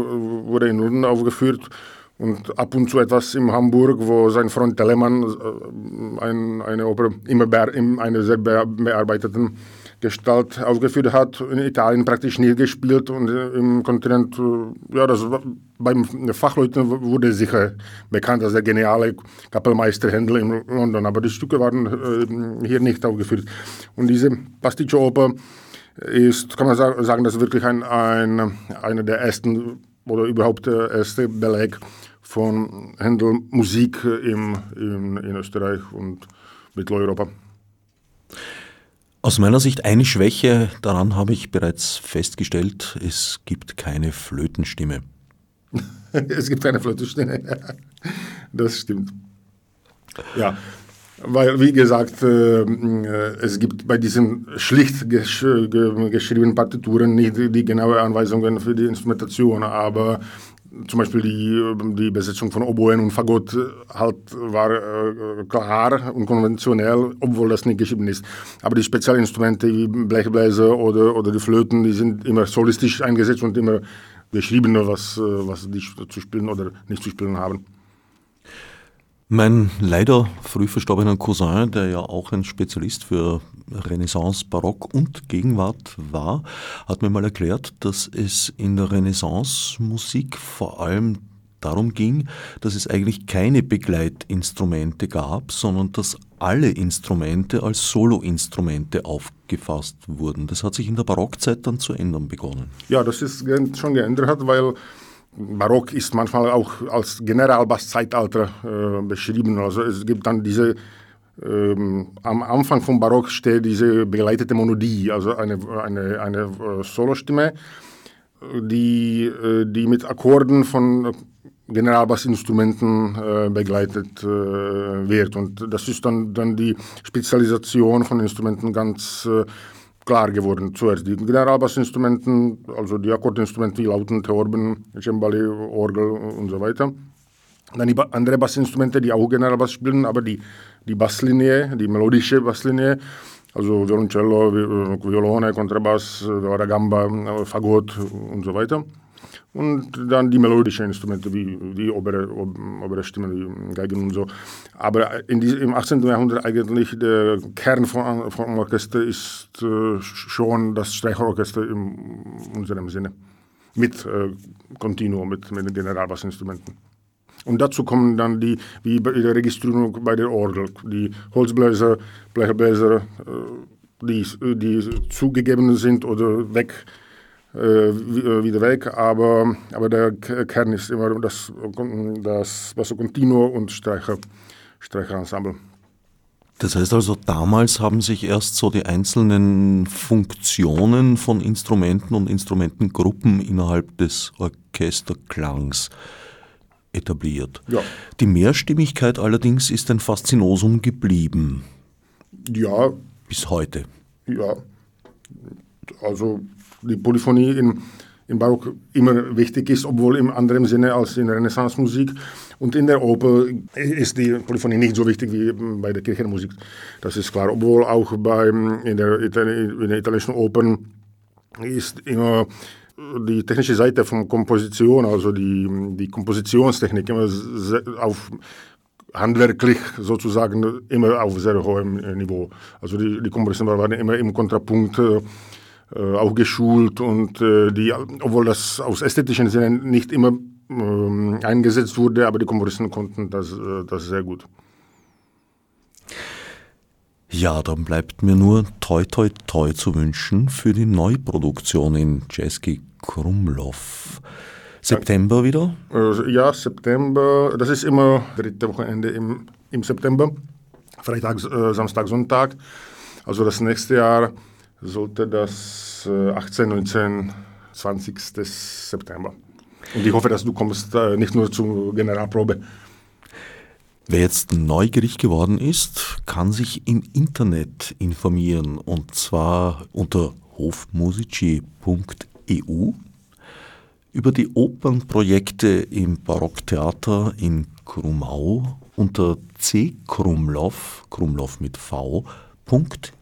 wurde in London aufgeführt und ab und zu etwas in Hamburg, wo sein Freund Telemann äh, ein, eine Oper immer in einer sehr bearbeiteten Gestalt aufgeführt hat, in Italien praktisch nie gespielt und im Kontinent, äh, ja, das beim Fachleuten wurde sicher bekannt als der geniale Kapellmeister Händel in London, aber die Stücke waren äh, hier nicht aufgeführt. Und diese Pasticcio-Oper ist, kann man sagen, das ist wirklich ein, ein, einer der ersten oder überhaupt der erste Beleg von Händel Musik im, in, in Österreich und Mitteleuropa. Aus meiner Sicht eine Schwäche daran habe ich bereits festgestellt, es gibt keine Flötenstimme. es gibt keine Flötenstimme. Das stimmt. Ja, weil, wie gesagt, äh, es gibt bei diesen schlicht gesch geschriebenen Partituren nicht die genaue Anweisungen für die Instrumentation, aber zum Beispiel die, die Besetzung von Oboen und Fagott äh, halt war äh, klar und konventionell, obwohl das nicht geschrieben ist. Aber die Spezialinstrumente wie Blechbläser oder, oder die Flöten, die sind immer solistisch eingesetzt und immer geschrieben, was, äh, was die zu spielen oder nicht zu spielen haben. Mein leider früh verstorbener Cousin, der ja auch ein Spezialist für Renaissance, Barock und Gegenwart war, hat mir mal erklärt, dass es in der Renaissance-Musik vor allem darum ging, dass es eigentlich keine Begleitinstrumente gab, sondern dass alle Instrumente als Soloinstrumente aufgefasst wurden. Das hat sich in der Barockzeit dann zu ändern begonnen. Ja, das ist schon geändert, weil Barock ist manchmal auch als Generalbass-Zeitalter äh, beschrieben. Also es gibt dann diese, ähm, am Anfang vom Barock steht diese begleitete Monodie, also eine, eine, eine äh, Solostimme, die, äh, die mit Akkorden von Generalbassinstrumenten äh, begleitet äh, wird. Und das ist dann, dann die Spezialisation von Instrumenten ganz äh, klar geworden. Zuerst die Generalbassinstrumenten, also die Akkordinstrumente wie Lauten, Theorben, Cembali, Orgel und so weiter. Dann die andere Bassinstrumente, die auch Generalbass spielen, aber die, die Basslinie, die melodische Basslinie, also Violoncello, Violone, Kontrabass, Gamba, Fagott und so weiter. Und dann die melodischen Instrumente wie die obere, obere Stimme, die Geigen und so. Aber in die, im 18. Jahrhundert eigentlich der Kern von, vom Orchester ist äh, schon das Streicherorchester in unserem Sinne. Mit äh, Continuo, mit, mit den Generalbassinstrumenten. Und dazu kommen dann die, wie bei der Registrierung bei der Orgel, die Holzbläser, Blechbläser, äh, die, die zugegeben sind oder weg wieder weg, aber, aber der Kern ist immer das, das Basso Continuo und Streicher, Streicherensemble. Das heißt also, damals haben sich erst so die einzelnen Funktionen von Instrumenten und Instrumentengruppen innerhalb des Orchesterklangs etabliert. Ja. Die Mehrstimmigkeit allerdings ist ein Faszinosum geblieben. Ja. Bis heute. Ja. Also die Polyphonie in, im Barock immer wichtig ist, obwohl im anderen Sinne als in Renaissance-Musik. Und in der Oper ist die Polyphonie nicht so wichtig wie bei der Kirchenmusik. Das ist klar. Obwohl auch bei, in, der, in der italienischen Opern ist immer die technische Seite von Komposition, also die, die Kompositionstechnik immer auf handwerklich sozusagen immer auf sehr hohem Niveau. Also die, die Kompositionen waren immer im Kontrapunkt äh, auch geschult und äh, die, obwohl das aus ästhetischen Sinne nicht immer äh, eingesetzt wurde, aber die Komponisten konnten das, äh, das sehr gut. Ja, dann bleibt mir nur toi toi toi zu wünschen für die Neuproduktion in Jeski Krumlov. September wieder? Äh, ja, September. Das ist immer dritte Wochenende im, im September. Freitag, äh, Samstag, Sonntag. Also das nächste Jahr sollte das 18, 19, 20. September. Und ich hoffe, dass du kommst äh, nicht nur zur Generalprobe. Wer jetzt neugierig geworden ist, kann sich im Internet informieren und zwar unter hofmusici.eu über die Opernprojekte im Barocktheater in Krumau unter ckrumlov, Krumlov mit v,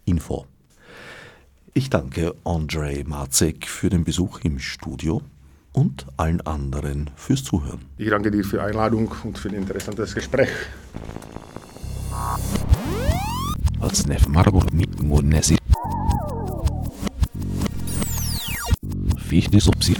.info. Ich danke Andrei Marzek für den Besuch im Studio und allen anderen fürs Zuhören. Ich danke dir für die Einladung und für ein interessantes Gespräch. Als Nef Margot mit Monesi. Fichtes ob sie